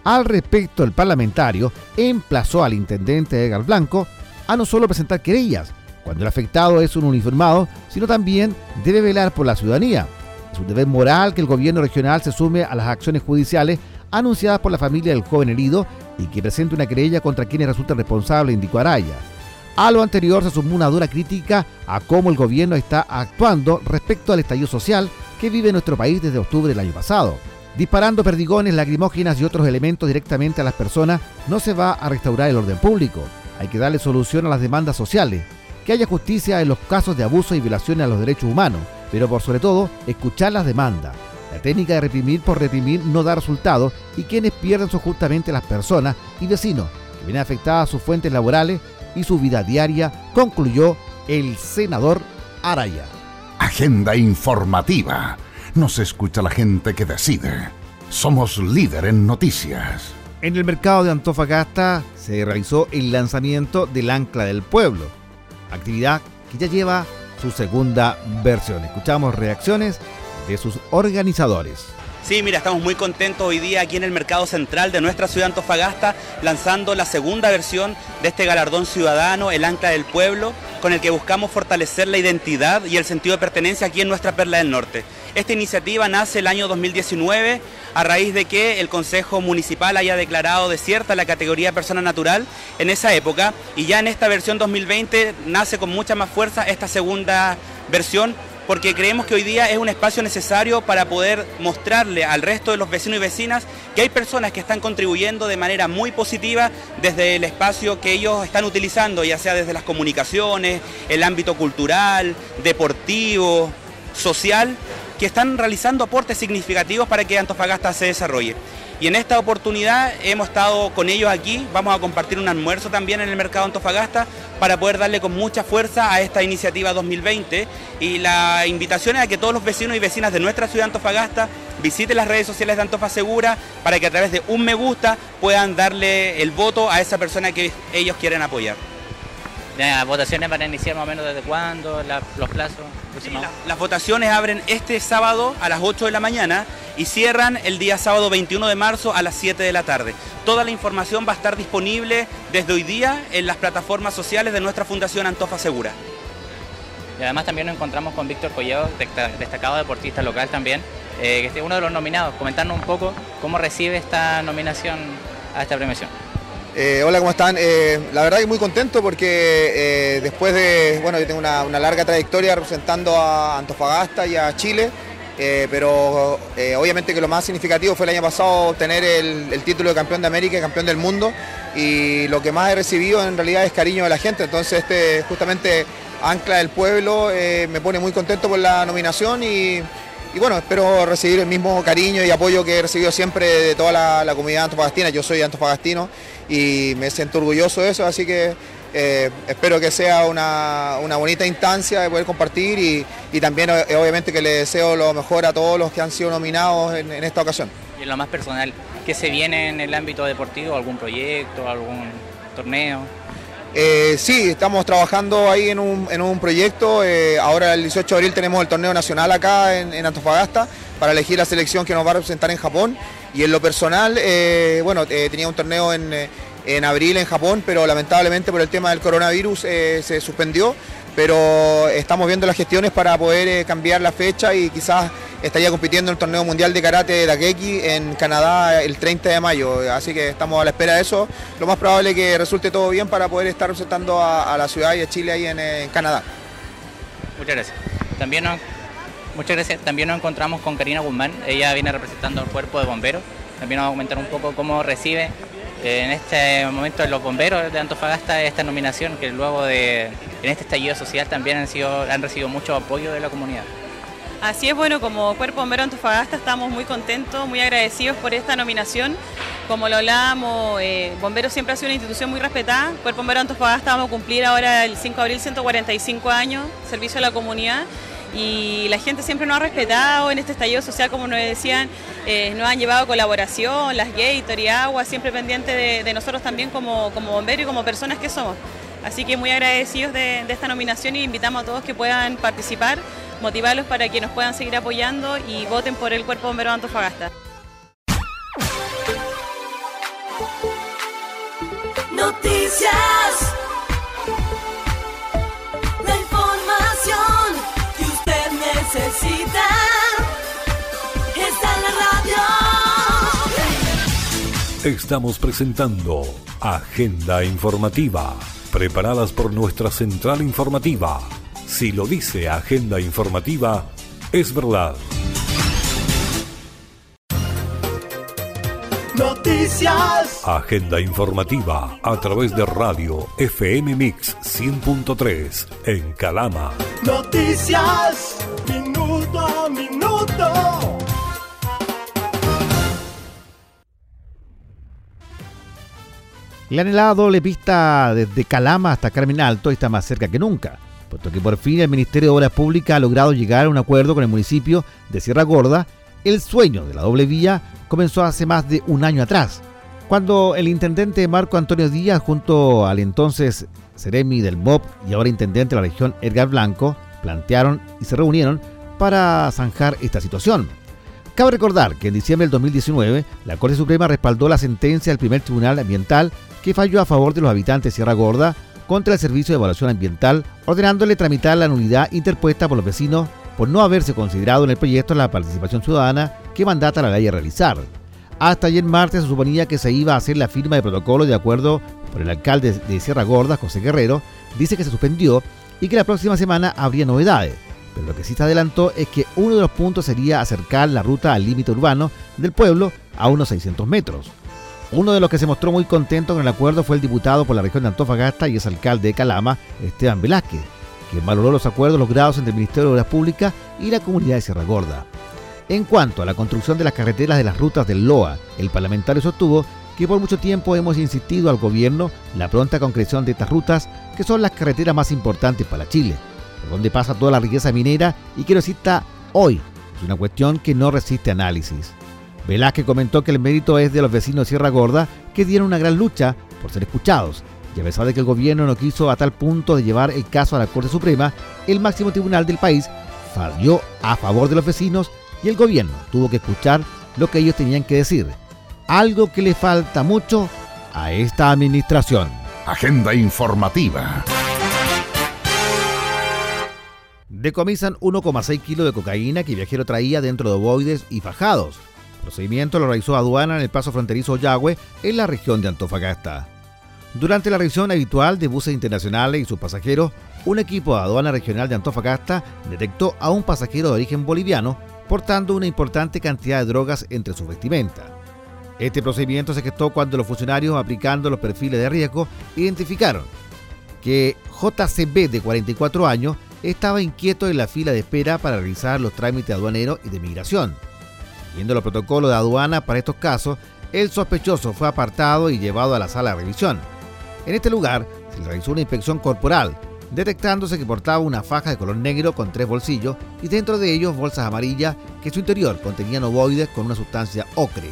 Al respecto, el parlamentario emplazó al intendente Edgar Blanco a no solo presentar querellas, cuando el afectado es un uniformado, sino también debe velar por la ciudadanía. Es un deber moral que el gobierno regional se sume a las acciones judiciales anunciadas por la familia del joven herido y que presente una querella contra quienes resultan responsables, indicó Araya. A lo anterior se sumó una dura crítica a cómo el gobierno está actuando respecto al estallido social que vive nuestro país desde octubre del año pasado. Disparando perdigones, lacrimógenas y otros elementos directamente a las personas, no se va a restaurar el orden público. Hay que darle solución a las demandas sociales, que haya justicia en los casos de abuso y violaciones a los derechos humanos, pero por sobre todo, escuchar las demandas. La técnica de reprimir por reprimir no da resultados y quienes pierden son justamente las personas y vecinos que vienen afectadas sus fuentes laborales y su vida diaria, concluyó el senador Araya. Agenda informativa. Nos escucha la gente que decide. Somos líder en noticias. En el mercado de Antofagasta se realizó el lanzamiento del Ancla del Pueblo, actividad que ya lleva su segunda versión. Escuchamos reacciones de sus organizadores. Sí, mira, estamos muy contentos hoy día aquí en el mercado central de nuestra ciudad Antofagasta, lanzando la segunda versión de este galardón ciudadano, el Ancla del Pueblo, con el que buscamos fortalecer la identidad y el sentido de pertenencia aquí en nuestra Perla del Norte. Esta iniciativa nace el año 2019 a raíz de que el Consejo Municipal haya declarado desierta la categoría persona natural en esa época y ya en esta versión 2020 nace con mucha más fuerza esta segunda versión porque creemos que hoy día es un espacio necesario para poder mostrarle al resto de los vecinos y vecinas que hay personas que están contribuyendo de manera muy positiva desde el espacio que ellos están utilizando, ya sea desde las comunicaciones, el ámbito cultural, deportivo, social, que están realizando aportes significativos para que Antofagasta se desarrolle. Y en esta oportunidad hemos estado con ellos aquí, vamos a compartir un almuerzo también en el mercado Antofagasta para poder darle con mucha fuerza a esta iniciativa 2020 y la invitación es a que todos los vecinos y vecinas de nuestra ciudad Antofagasta visiten las redes sociales de Antofa Segura para que a través de un me gusta puedan darle el voto a esa persona que ellos quieren apoyar. ¿Las votaciones van a iniciar más o menos desde cuándo? La- ¿Los plazos? aproximados? Las votaciones abren este sábado a las 8 de la mañana y cierran el día sábado 21 de marzo a las 7 de la tarde. Toda la información va a estar disponible desde hoy día en las plataformas sociales de nuestra Fundación Antofa Segura. Y además también nos encontramos con Víctor Collado, desta- destacado deportista local también, eh, que es uno de los nominados. Comentarnos un poco cómo recibe esta nominación a esta premiación. Eh, hola, ¿cómo están? Eh, la verdad que muy contento porque eh, después de, bueno, yo tengo una, larga trayectoria representando a Antofagasta y a Chile, pero obviamente que lo más significativo fue el año pasado obtener el, título de campeón de América y campeón del mundo y lo que más he recibido en realidad es cariño de la gente, entonces este justamente Ancla del Pueblo me pone muy contento por la nominación y, y bueno, espero recibir el mismo cariño y apoyo que he recibido siempre de toda la, la comunidad antofagastina. Yo soy antofagastino y me siento orgulloso de eso, así que eh, espero que sea una, una bonita instancia de poder compartir y, y también eh, obviamente que le deseo lo mejor a todos los que han sido nominados en, en esta ocasión. Y en lo más personal, ¿qué se viene en el ámbito deportivo? ¿Algún proyecto? ¿Algún torneo? Eh, sí, estamos trabajando ahí en un, en un proyecto. eh, ahora el 18 de abril tenemos el torneo nacional acá en, Antofagasta para elegir la selección que nos va a representar en Japón. Y en lo personal, eh, bueno, tenía un torneo en, en abril en Japón, pero lamentablemente por el tema del coronavirus se suspendió. Pero estamos viendo las gestiones para poder cambiar la fecha y quizás estaría compitiendo en el torneo mundial de karate de Dakeki en Canadá el 30 de mayo. Así que estamos a la espera de eso. Lo más probable es que resulte todo bien para poder estar representando a, la ciudad y a Chile ahí en, en Canadá. Muchas gracias. También nos, muchas gracias. También nos encontramos con Karina Guzmán. Ella viene representando al cuerpo de bomberos. También nos va a comentar un poco cómo recibe eh, en este momento los bomberos de Antofagasta esta nominación que luego de en este estallido social también han sido han recibido mucho apoyo de la comunidad. Así es, bueno, como Cuerpo Bombero Antofagasta estamos muy contentos, muy agradecidos por esta nominación. Como lo hablábamos, eh, Bomberos siempre ha sido una institución muy respetada. Cuerpo Bombero Antofagasta vamos a cumplir ahora el 5 de abril 145 años, servicio a la comunidad. Y la gente siempre nos ha respetado en este estallido social, como nos decían, eh, nos han llevado colaboración, las Gator y Agua, siempre pendientes de, de nosotros también como, como bomberos y como personas que somos. Así que muy agradecidos de, de esta nominación y invitamos a todos que puedan participar, motivarlos para que nos puedan seguir apoyando y voten por el Cuerpo Bombero de Antofagasta. Noticias. La información que usted necesita está en la radio. Estamos presentando Agenda Informativa, preparadas por nuestra central informativa. Si lo dice Agenda Informativa, es verdad. Noticias. Agenda Informativa a través de radio FM Mix 100.3 en Calama. Noticias. Minuto a minuto. La anhelada doble pista desde Calama hasta Carmen Alto está más cerca que nunca, puesto que por fin el Ministerio de Obras Públicas ha logrado llegar a un acuerdo con el municipio de Sierra Gorda. El sueño de la doble vía comenzó hace más de un año atrás, Cuando el intendente Marco Antonio Díaz, junto al entonces Ceremi del MOP y ahora intendente de la región Edgar Blanco, plantearon y se reunieron para zanjar esta situación. Cabe recordar que en diciembre del 2019 la Corte Suprema respaldó la sentencia del primer tribunal ambiental que falló a favor de los habitantes de Sierra Gorda contra el Servicio de Evaluación Ambiental, ordenándole tramitar la nulidad interpuesta por los vecinos por no haberse considerado en el proyecto la participación ciudadana que mandata la ley a realizar. Hasta ayer martes se suponía que se iba a hacer la firma de protocolo de acuerdo por el alcalde de Sierra Gorda, José Guerrero, dice que se suspendió y que la próxima semana habría novedades. Pero lo que sí se adelantó es que uno de los puntos sería acercar la ruta al límite urbano del pueblo a unos 600 metros. Uno de los que se mostró muy contento con el acuerdo fue el diputado por la región de Antofagasta y exalcalde de Calama, Esteban Velázquez, quien valoró los acuerdos logrados entre el Ministerio de Obras Públicas y la comunidad de Sierra Gorda. En cuanto a la construcción de las carreteras de las rutas del LOA, el parlamentario sostuvo que por mucho tiempo hemos insistido al gobierno la pronta concreción de estas rutas, que son las carreteras más importantes para Chile donde pasa toda la riqueza minera y que lo cita hoy. Es una cuestión que no resiste análisis. Velázquez comentó que el mérito es de los vecinos de Sierra Gorda que dieron una gran lucha por ser escuchados. Y a pesar de que el gobierno no quiso a tal punto de llevar el caso a la Corte Suprema, el máximo tribunal del país falló a favor de los vecinos y el gobierno tuvo que escuchar lo que ellos tenían que decir. Algo que le falta mucho a esta administración. Agenda informativa. Decomisan 1,6 kilos de cocaína que el viajero traía dentro de ovoides y fajados. Procedimiento lo realizó aduana en el paso fronterizo Yagüe, en la región de Antofagasta. Durante la revisión habitual de buses internacionales y sus pasajeros, un equipo de aduana regional de Antofagasta detectó a un pasajero de origen boliviano portando una importante cantidad de drogas entre su vestimenta. Este procedimiento se gestó cuando los funcionarios, aplicando los perfiles de riesgo, identificaron que JCB de 44 años estaba inquieto en la fila de espera para realizar los trámites aduaneros y de migración. Viendo los protocolos de aduana para estos casos, el sospechoso fue apartado y llevado a la sala de revisión. En este lugar se realizó una inspección corporal, detectándose que portaba una faja de color negro con tres bolsillos y dentro de ellos bolsas amarillas que en su interior contenían ovoides con una sustancia ocre.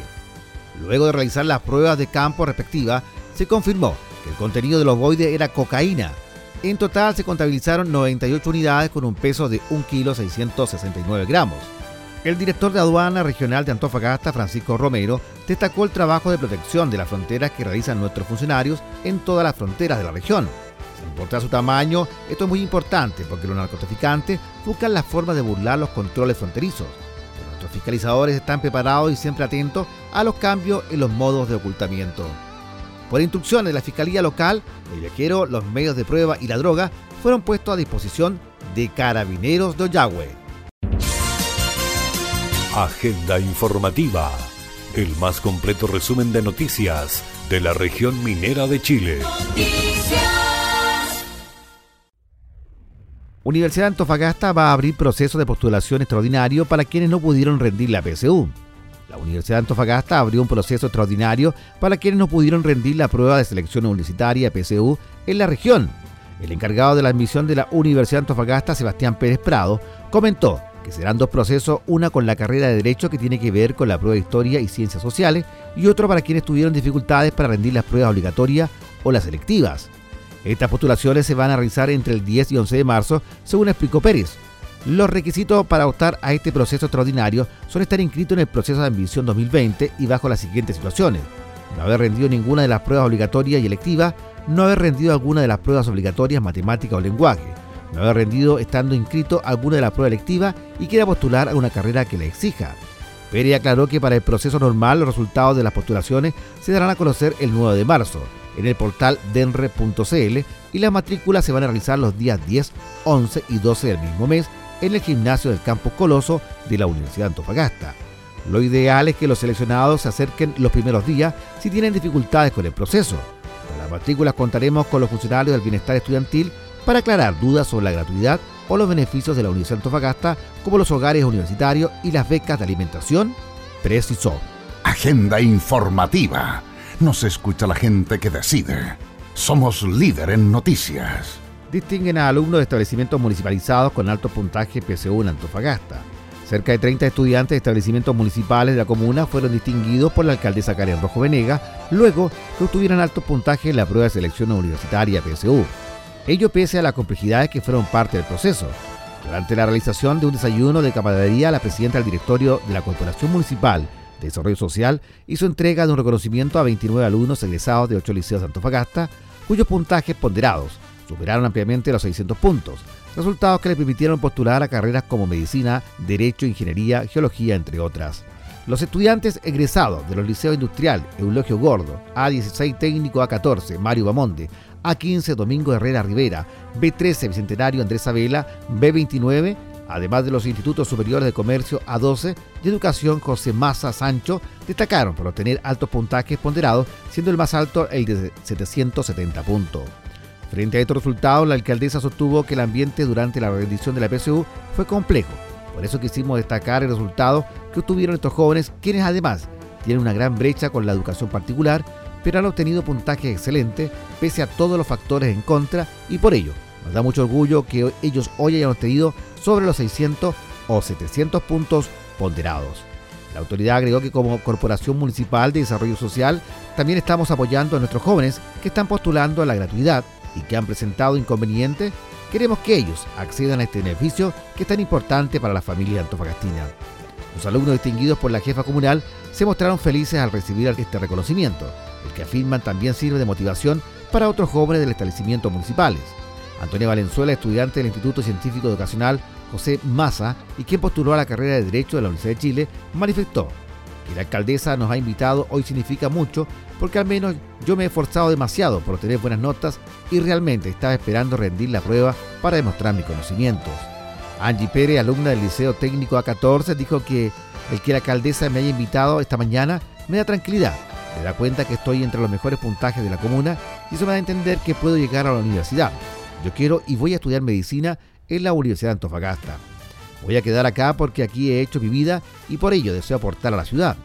Luego de realizar las pruebas de campo respectivas, se confirmó que el contenido de los ovoides era cocaína, en total se contabilizaron 98 unidades con un peso de 1 kg 669 gramos. El director de aduana regional de Antofagasta, Francisco Romero, destacó el trabajo de protección de las fronteras que realizan nuestros funcionarios en todas las fronteras de la región. Sin importar su tamaño, esto es muy importante porque los narcotraficantes buscan las formas de burlar los controles fronterizos. Pero nuestros fiscalizadores están preparados y siempre atentos a los cambios en los modos de ocultamiento. Por instrucciones de la Fiscalía Local, el viajero, los medios de prueba y la droga fueron puestos a disposición de carabineros de Ollagüe. Agenda informativa. El más completo resumen de noticias de la región minera de Chile. Universidad de Antofagasta va a abrir proceso de postulación extraordinario para quienes no pudieron rendir la PSU. La Universidad de Antofagasta abrió un proceso extraordinario para quienes no pudieron rendir la prueba de selección universitaria PSU en la región. El encargado de la admisión de la Universidad Antofagasta, Sebastián Pérez Prado, comentó que serán dos procesos, una con la carrera de Derecho que tiene que ver con la prueba de Historia y Ciencias Sociales y otro para quienes tuvieron dificultades para rendir las pruebas obligatorias o las selectivas. Estas postulaciones se van a realizar entre el 10 y 11 de marzo, según explicó Pérez. Los requisitos para optar a este proceso extraordinario son estar inscrito en el proceso de admisión 2020 y bajo las siguientes situaciones. No haber rendido ninguna de las pruebas obligatorias y electivas, no haber rendido alguna de las pruebas obligatorias matemática o lenguaje, no haber rendido estando inscrito alguna de las pruebas electivas y quiera postular a una carrera que le exija. Pérez aclaró que para el proceso normal los resultados de las postulaciones se darán a conocer el 9 de marzo en el portal denre.cl y las matrículas se van a realizar los días 10, 11 y 12 del mismo mes en el gimnasio del Campus Coloso de la Universidad de Antofagasta. Lo ideal es que los seleccionados se acerquen los primeros días si tienen dificultades con el proceso. Para las matrículas contaremos con los funcionarios del bienestar estudiantil para aclarar dudas sobre la gratuidad o los beneficios de la Universidad de Antofagasta, como los hogares universitarios y las becas de alimentación, precisó. Agenda informativa. Nos escucha la gente que decide. Somos líder en noticias distinguen a alumnos de establecimientos municipalizados con alto puntaje PSU en Antofagasta. Cerca de 30 estudiantes de establecimientos municipales de la comuna fueron distinguidos por la alcaldesa Karen Rojo Venega luego que obtuvieran altos puntajes en la prueba de selección universitaria PSU. Ello pese a las complejidades que fueron parte del proceso. Durante la realización de un desayuno de camaradería, la presidenta del directorio de la Corporación Municipal de Desarrollo Social hizo entrega de un reconocimiento a 29 alumnos egresados de 8 liceos de Antofagasta, cuyos puntajes ponderados superaron ampliamente los 600 puntos, resultados que le permitieron postular a carreras como medicina, derecho, ingeniería, geología, entre otras. Los estudiantes egresados de los liceos industrial Eulogio Gordo, A16 técnico A14 Mario Bamonde, A15 Domingo Herrera Rivera, B13 Bicentenario Andrés Abela, B29, además de los institutos superiores de comercio A12 y educación José Maza Sancho, destacaron por obtener altos puntajes ponderados, siendo el más alto el de 770 puntos. Frente a estos resultados, la alcaldesa sostuvo que el ambiente durante la rendición de la PSU fue complejo. Por eso quisimos destacar el resultado que obtuvieron estos jóvenes, quienes además tienen una gran brecha con la educación particular, pero han obtenido puntajes excelentes pese a todos los factores en contra y por ello nos da mucho orgullo que ellos hoy hayan obtenido sobre los 600 o 700 puntos ponderados. La autoridad agregó que como Corporación Municipal de Desarrollo Social también estamos apoyando a nuestros jóvenes que están postulando a la gratuidad y que han presentado inconvenientes, queremos que ellos accedan a este beneficio que es tan importante para la familia antofagastina. Los alumnos distinguidos por la jefa comunal se mostraron felices al recibir este reconocimiento, que afirman también sirve de motivación para otros jóvenes del establecimiento municipales. Antonio Valenzuela, estudiante del Instituto Científico Educacional José Maza y quien postuló a la carrera de Derecho de la Universidad de Chile, manifestó que la alcaldesa nos ha invitado hoy significa mucho porque al menos yo me he esforzado demasiado por obtener buenas notas y realmente estaba esperando rendir la prueba para demostrar mis conocimientos. Angie Pérez, alumna del Liceo Técnico A14, dijo que el que la alcaldesa me haya invitado esta mañana me da tranquilidad. Me da cuenta que estoy entre los mejores puntajes de la comuna y eso me da a entender que puedo llegar a la universidad. Yo quiero y voy a estudiar medicina en la Universidad de Antofagasta. Voy a quedar acá porque aquí he hecho mi vida y por ello deseo aportar a la ciudad.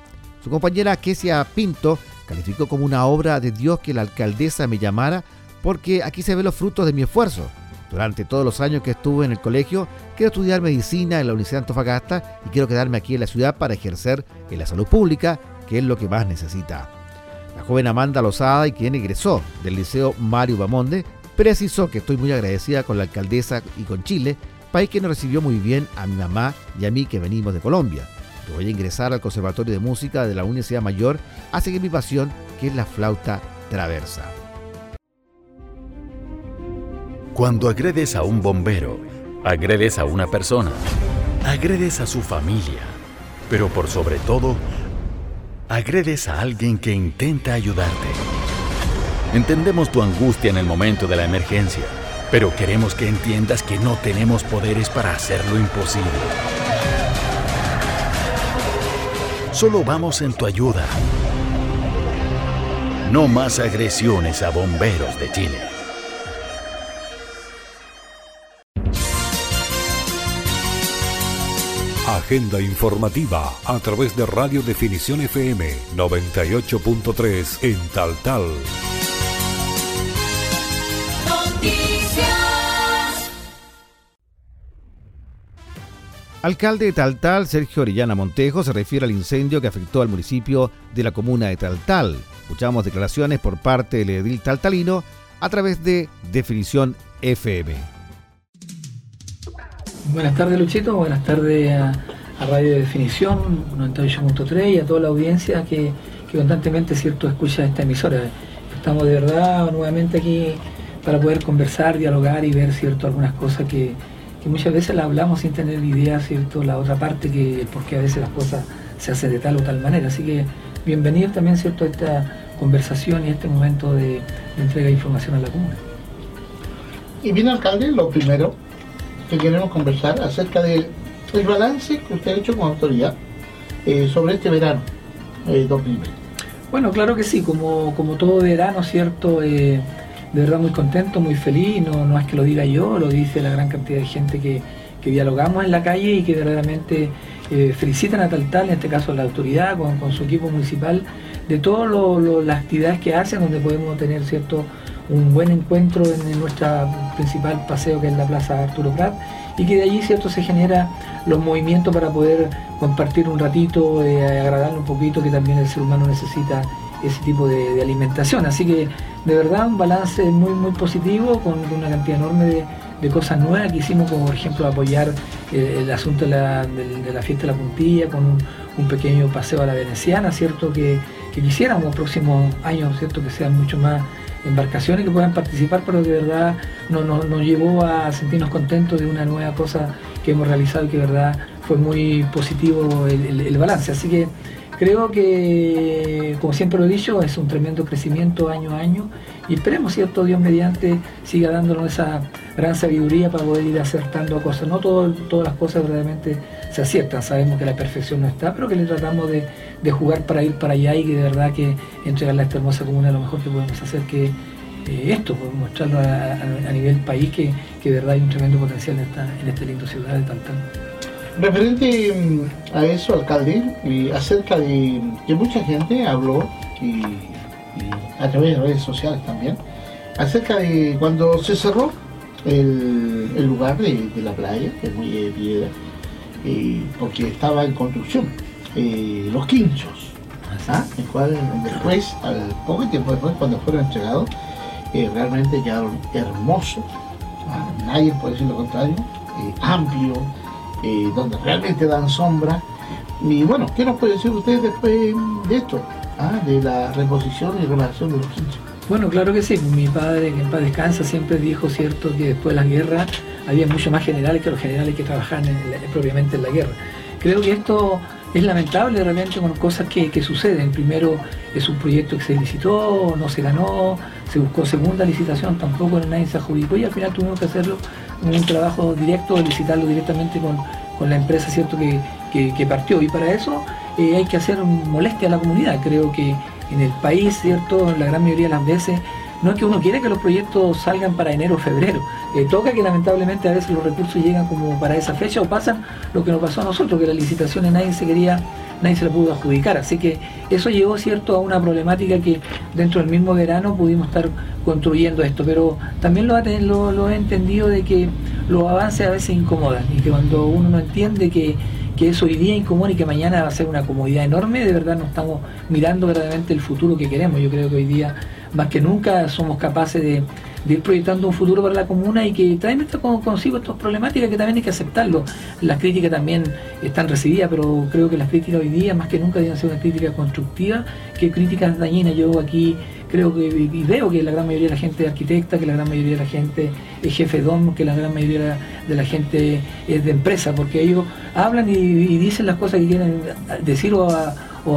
Su compañera Kesia Pinto calificó como una obra de Dios que la alcaldesa me llamara porque aquí se ven los frutos de mi esfuerzo. Durante todos los años que estuve en el colegio, quiero estudiar medicina en la Universidad de Antofagasta y quiero quedarme aquí en la ciudad para ejercer en la salud pública, que es lo que más necesita. La joven Amanda Lozada, y quien egresó del Liceo Mario Bamonde, precisó que estoy muy agradecida con la alcaldesa y con Chile, país que nos recibió muy bien a mi mamá y a mí que venimos de Colombia. voy a ingresar al Conservatorio de Música de la Universidad Mayor a seguir mi pasión, que es la flauta traversa. Cuando agredes a un bombero, agredes a una persona, agredes a su familia, pero por sobre todo, agredes a alguien que intenta ayudarte. Entendemos tu angustia en el momento de la emergencia, pero queremos que entiendas que no tenemos poderes para hacer lo imposible. Solo vamos en tu ayuda. No más agresiones a bomberos de Chile. Agenda informativa a través de Radio Definición FM 98.3 en Tal Tal. Noticias. Alcalde de Taltal, Sergio Orellana Montejo, se refiere al incendio que afectó al municipio de la comuna de Taltal. Escuchamos declaraciones por parte del edil taltalino a través de Definición FM. Buenas tardes Luchito, buenas tardes a, a Radio Definición 98.3 y a toda la audiencia que, que constantemente cierto escucha esta emisora. Estamos de verdad nuevamente aquí para poder conversar, dialogar y ver cierto algunas cosas que, que muchas veces las hablamos sin tener idea, cierto, la otra parte que porque a veces las cosas se hacen de tal o tal manera. Así que bienvenidos también cierto a esta conversación y a este momento de, de entrega de información a la comuna. Y bien, alcalde, lo primero que queremos conversar acerca del el balance que usted ha hecho como autoridad eh, sobre este verano eh, 2020. Bueno, claro que sí, como, como todo verano, ¿cierto? Eh, de verdad muy contento, muy feliz, no, no es que lo diga yo, lo dice la gran cantidad de gente que, que dialogamos en la calle y que verdaderamente eh, felicitan a Taltal, en este caso a la autoridad, con, con su equipo municipal, de todas las actividades que hacen, donde podemos tener cierto un buen encuentro en, en nuestra principal paseo que es la Plaza Arturo Prat y que de allí cierto se genera los movimientos para poder compartir un ratito, eh, agradarle un poquito que también el ser humano necesita ese tipo de, alimentación. Así que de verdad un balance muy muy positivo con una cantidad enorme de, cosas nuevas que hicimos, como por ejemplo apoyar eh, el asunto de la, fiesta de la puntilla con un, pequeño paseo a la veneciana, ¿cierto? Que, que quisiéramos próximos años, ¿cierto? Que sean mucho más embarcaciones que puedan participar, pero de verdad nos, llevó a sentirnos contentos de una nueva cosa que hemos realizado y que de verdad fue muy positivo el, balance. Así que creo que, como siempre lo he dicho, es un tremendo crecimiento año a año y esperemos, ¿cierto? Dios mediante siga dándonos esa gran sabiduría para poder ir acertando cosas. No todo- todas las cosas verdaderamente se aciertan, sabemos que la perfección no está, pero que le tratamos de, jugar para ir para allá y que de verdad que entregarle a esta hermosa comuna lo mejor que podemos hacer que eh, esto, pues, mostrarlo a, nivel país que, que de verdad hay un tremendo potencial en esta, en esta linda ciudad de Tantán. Referente mm, a eso, alcalde, acerca de que mucha gente habló, y, a través de redes sociales también, acerca de cuando se cerró el, lugar de, de la playa, que es muy de piedra, eh, porque estaba en construcción, eh, los quinchos, ¿ah? el cual después, al poco tiempo después, cuando fueron entregados, eh, realmente quedaron hermosos, ¿ah? nadie puede decir lo contrario, eh, amplio, donde realmente dan sombra. Y bueno, ¿qué nos puede decir usted después de esto? ah, De la reposición y reparación de los quinchos. Bueno, claro que sí. Mi padre, que en paz descansa, siempre dijo, cierto, que después de la guerra había mucho más generales que los generales que trabajaban en propiamente en la guerra. Creo que esto es lamentable realmente con cosas que, que suceden. Primero es un proyecto que se licitó, no se ganó, se buscó segunda licitación, tampoco nadie se adjudicó y al final tuvimos que hacerlo en un trabajo directo, licitarlo directamente con, con la empresa cierto que, que- que partió. Y para eso eh, hay que hacer molestia a la comunidad. Creo que en el país, cierto, la gran mayoría de las veces, no es que uno quiere que los proyectos salgan para enero o febrero. Eh, toca que lamentablemente a veces los recursos llegan como para esa fecha o pasan lo que nos pasó a nosotros, que las licitaciones nadie se quería, nadie se la pudo adjudicar. Así que eso llevó cierto a una problemática que dentro del mismo verano pudimos estar construyendo esto. Pero también lo, he entendido de que los avances a veces incomodan y que cuando uno no entiende que que es hoy día incomún y que mañana va a ser una comodidad enorme, de verdad no estamos mirando verdaderamente el futuro que queremos. Yo creo que hoy día, más que nunca, somos capaces de, ir proyectando un futuro para la comuna y que traen esto con- consigo estas problemáticas que también hay que aceptarlo. Las críticas también están recibidas, pero creo que las críticas hoy día, más que nunca, deben ser una crítica constructiva que críticas dañinas. Yo aquí creo que y veo que la gran mayoría de la gente es arquitecta, que la gran mayoría de la gente es jefe DOM, que la gran mayoría de la, gente es de empresa, porque ellos hablan y, dicen las cosas que quieren decir o,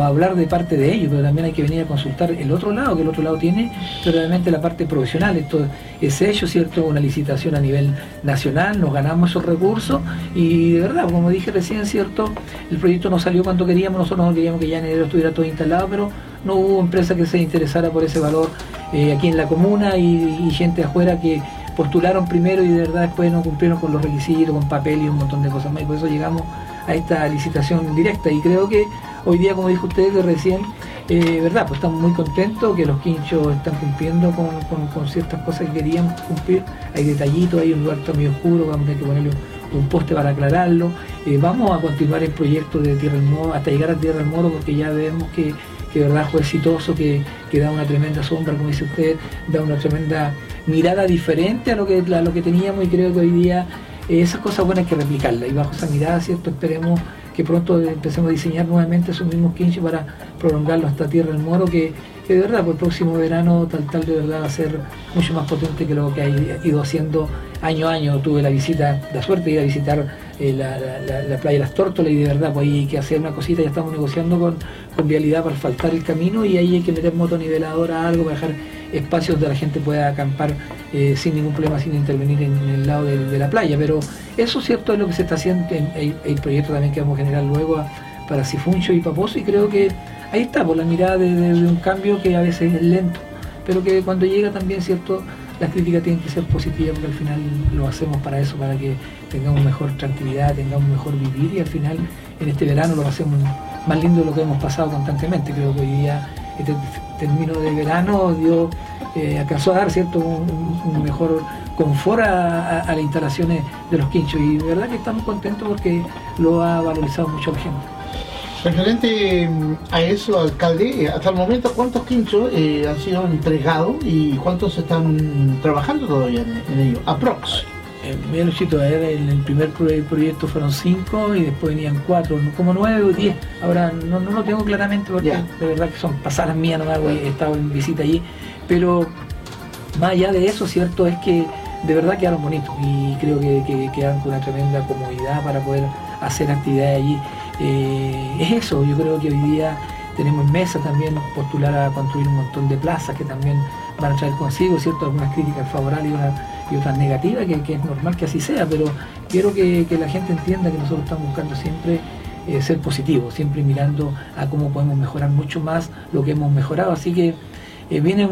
hablar de parte de ellos, pero también hay que venir a consultar el otro lado, que el otro lado tiene realmente la parte profesional. Esto es hecho, ¿cierto? Una licitación a nivel nacional, nos ganamos esos recursos y de verdad, como dije recién, ¿cierto? El proyecto no salió cuando queríamos, nosotros no queríamos que ya en enero estuviera todo instalado, pero no hubo empresa que se interesara por ese valor eh, aquí en la comuna y, gente afuera que postularon primero y de verdad después no cumplieron con los requisitos, con papel y un montón de cosas más. Y por eso llegamos a esta licitación directa. Y creo que hoy día, como dijo usted que recién, eh, verdad, pues estamos muy contentos que los quinchos están cumpliendo con, con- ciertas cosas que queríamos cumplir. Hay detallitos, hay un lugar medio oscuro, vamos a tener que ponerle un poste para aclararlo. Eh, vamos a continuar el proyecto de Tierra del Moro hasta llegar a Tierra del Moro porque ya vemos que, que de verdad fue exitoso, que, que da una tremenda sombra, como dice usted, da una tremenda mirada diferente a lo que, a lo que teníamos y creo que hoy día eh, esas cosas buenas hay que replicarlas y bajo esa mirada, ¿cierto? Esperemos que pronto empecemos a diseñar nuevamente esos mismos quinchos para prolongarlo hasta Tierra del Moro, que, que de verdad por el próximo verano tal tal de verdad va a ser mucho más potente que lo que ha ido haciendo año a año. Tuve la visita, la suerte de ir a visitar eh, la, la- la- la playa las Tórtolas y de verdad pues ahí hay que hacer una cosita, ya estamos negociando con, con Vialidad para asfaltar el camino y ahí hay que meter motoniveladora, algo para dejar espacios donde la gente pueda acampar eh, sin ningún problema, sin intervenir en, el lado de, la playa. Pero eso cierto es lo que se está haciendo, en- hay, hay proyectos también que vamos a generar luego para Sifuncho y Paposo y creo que ahí está, por la mirada de un cambio que a veces es lento, pero que cuando llega también, ¿cierto? Las críticas tienen que ser positivas porque al final lo hacemos para eso, para que tengamos mejor tranquilidad, tengamos mejor vivir y al final en este verano lo hacemos más lindo de lo que hemos pasado constantemente. Creo que hoy día este término de verano dio, eh, alcanzó a dar cierto un, mejor confort a- a las instalaciones de los quinchos y de verdad que estamos contentos porque lo ha valorizado mucho la gente. Referente mm, a eso, alcalde, hasta el momento, ¿cuántos quinchos eh, han sido entregados y cuántos están trabajando todavía en, en ello? Aprox. Mira, Luchito, ver, el, primer pro- proyecto fueron cinco y después venían cuatro, no- como nueve o diez. Ahora no, no lo tengo claramente porque de verdad que son pasadas mías nomás, güey, he estado en visita allí. Pero más allá de eso, cierto es que de verdad quedaron bonitos y creo que, que quedan con una tremenda comodidad para poder hacer actividades allí. Eh, es eso, yo creo que hoy día tenemos en mesa también postular a construir un montón de plazas que también van a traer consigo, ¿cierto? Algunas críticas favorables y, otras negativas, que, es normal que así sea, pero quiero que, que la gente entienda que nosotros estamos buscando siempre eh, ser positivos, siempre mirando a cómo podemos mejorar mucho más lo que hemos mejorado. Así que eh, viene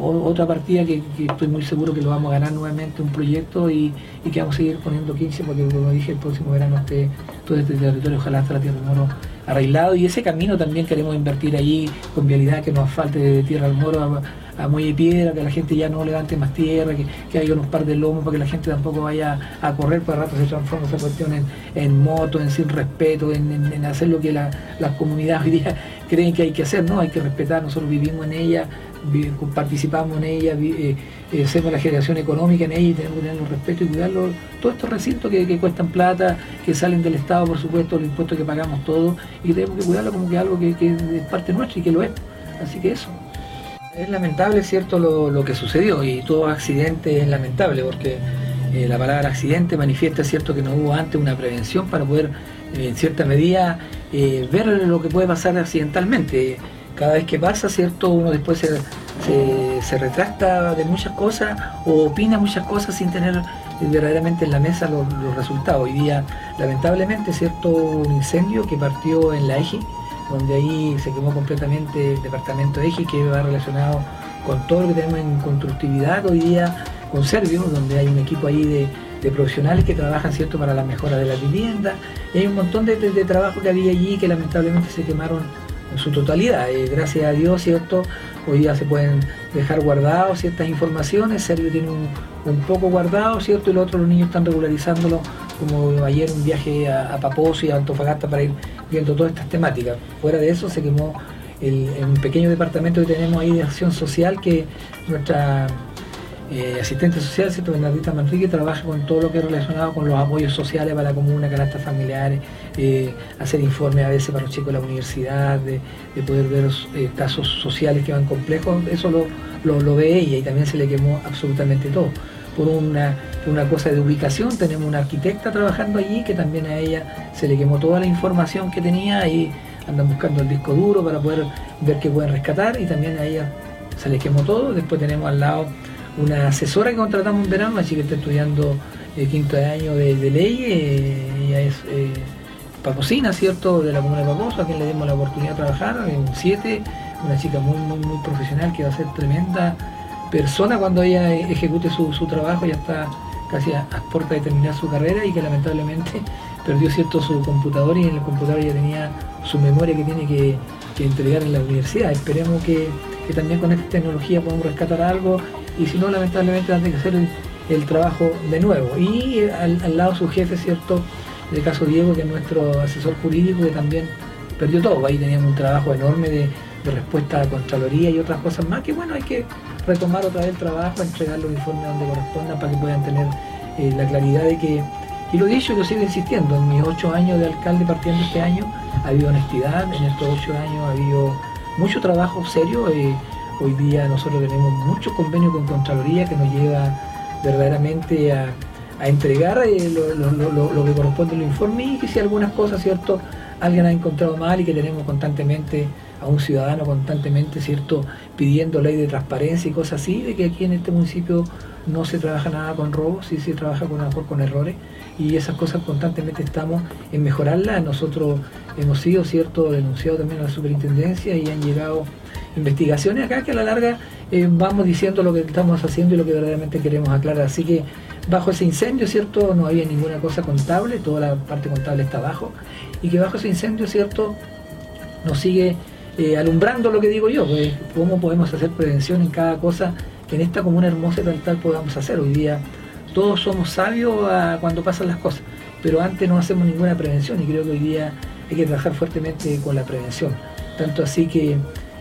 otra partida que, estoy muy seguro que lo vamos a ganar nuevamente, un proyecto y, y que vamos a seguir poniendo 15 porque como dije el próximo verano esté todo este territorio, ojalá hasta la Tierra del Moro arreglado y ese camino también queremos invertir allí con vialidad que nos falte de Tierra del Moro a Muelle Piedra, que la gente ya no levante más tierra, que, que haya unos par de lomos para que la gente tampoco vaya a correr, para rato se transforma esa cuestión en, en moto, en sin respeto, en, hacer lo que la- las comunidades hoy día (laughs) creen que hay que hacer, no, hay que respetar, nosotros vivimos en ella, participamos en ella, eh, eh, somos la generación económica en ella y tenemos que tener respeto y cuidarlo, todos estos recintos que, que cuestan plata, que salen del Estado, por supuesto, los impuestos que pagamos todos, y tenemos que cuidarlo como que algo que, que es parte nuestra y que lo es. Así que eso. Es lamentable, cierto, lo, lo que sucedió y todo accidente es lamentable porque eh, la palabra accidente manifiesta, cierto, que no hubo antes una prevención para poder, eh, en cierta medida, eh, ver lo que puede pasar accidentalmente. Cada vez que pasa, cierto, uno después se, se, retracta de muchas cosas o opina muchas cosas sin tener eh, verdaderamente en la mesa los, los resultados. Hoy día, lamentablemente, cierto, un incendio que partió en la EJI, donde ahí se quemó completamente el departamento de EJI que va relacionado con todo lo que tenemos en constructividad hoy día con Servio, donde hay un equipo ahí de, profesionales que trabajan cierto para la mejora de la vivienda. Y hay un montón de, de- trabajo que había allí que lamentablemente se quemaron en su totalidad. Eh, gracias a Dios, ¿cierto? Hoy día se pueden dejar guardados ciertas informaciones, Servio tiene un, poco guardado, ¿cierto? Y los otros los niños están regularizándolo, como ayer un viaje a, a Paposo y a Antofagasta para ir viendo todas estas temáticas. Fuera de eso se quemó el, el pequeño departamento que tenemos ahí de acción social que nuestra eh, asistente social, ¿cierto? Bernardita Manrique, trabaja con todo lo que es relacionado con los apoyos sociales para la comuna, canastas familiares, eh, hacer informes a veces para los chicos de la universidad, de, de poder ver eh, casos sociales que van complejos, eso lo, lo ve ella y también se le quemó absolutamente todo. Por una, una cosa de ubicación, tenemos una arquitecta trabajando allí que también a ella se le quemó toda la información que tenía y andan buscando el disco duro para poder ver qué pueden rescatar y también a ella se le quemó todo. Después tenemos al lado una asesora que contratamos en verano, chica que está estudiando el quinto año de, de ley, eh, ella es eh, papocina, ¿cierto?, de la comuna de Paposo, a quien le demos la oportunidad de trabajar, en 7, una chica muy, muy profesional que va a ser tremenda persona cuando ella ejecute su, su trabajo, ya está casi a, a puerta de terminar su carrera y que lamentablemente (laughs) perdió cierto su computador y en el computador ya tenía su memoria que tiene que, que entregar en la universidad. Esperemos que, que también con esta tecnología podamos rescatar algo y si no lamentablemente tendrá que hacer el, trabajo de nuevo. Y al, al lado su jefe, ¿cierto? En el caso Diego, que es nuestro asesor jurídico, que también perdió todo. Ahí teníamos un trabajo enorme de, de respuesta a Contraloría y otras cosas más, que bueno, hay que retomar otra vez el trabajo, entregar los informes donde correspondan para que puedan tener eh, la claridad de que, y lo he dicho y lo sigo insistiendo, en mis ocho años de alcalde partiendo este año ha habido honestidad, en estos ocho años ha habido mucho trabajo serio, eh, hoy día nosotros tenemos mucho convenio con Contraloría que nos lleva verdaderamente a, entregar eh, lo- lo que corresponde al informe y que si algunas cosas, ¿cierto? Alguien ha encontrado mal y que tenemos constantemente a un ciudadano constantemente, ¿cierto? Pidiendo ley de transparencia y cosas así, de que aquí en este municipio no se trabaja nada con robos, sí se trabaja con, con errores y esas cosas constantemente estamos en mejorarlas. Nosotros hemos sido, ¿cierto?, denunciados también a la superintendencia y han llegado investigaciones acá que a la larga eh, vamos diciendo lo que estamos haciendo y lo que verdaderamente queremos aclarar. Así que bajo ese incendio, ¿cierto? No había ninguna cosa contable, toda la parte contable está abajo, y que bajo ese incendio, ¿cierto? Nos sigue eh, alumbrando lo que digo yo, pues, cómo podemos hacer prevención en cada cosa que en esta comuna hermosa y tal tal podamos hacer. Hoy día todos somos sabios cuando pasan las cosas, pero antes no hacemos ninguna prevención y creo que hoy día hay que trabajar fuertemente con la prevención. Tanto así que,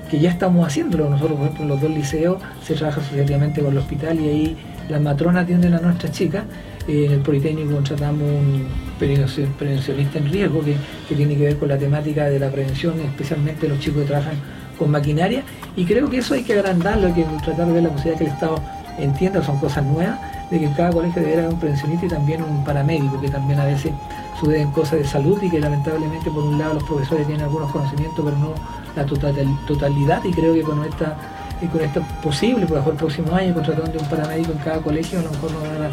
que ya estamos haciéndolo. Nosotros, por ejemplo, en los dos liceos se trabaja asociativamente con el hospital y ahí las matronas atienden a nuestras chicas. Eh, en el Politécnico contratamos un prevencio- prevencionista en riesgo que, que tiene que ver con la temática de la prevención, especialmente los chicos que trabajan con maquinaria. Y creo que eso hay que agrandarlo, hay que tratar de ver la posibilidad que el Estado entienda, son cosas nuevas, de que en cada colegio debería haber un prevencionista y también un paramédico, que también a veces suceden cosas de salud y que lamentablemente por un lado los profesores tienen algunos conocimientos, pero no la total- totalidad. Y creo que con esta, y con esta posible, por lo mejor el próximo año, contratando un paramédico en cada colegio, a lo mejor nos da la,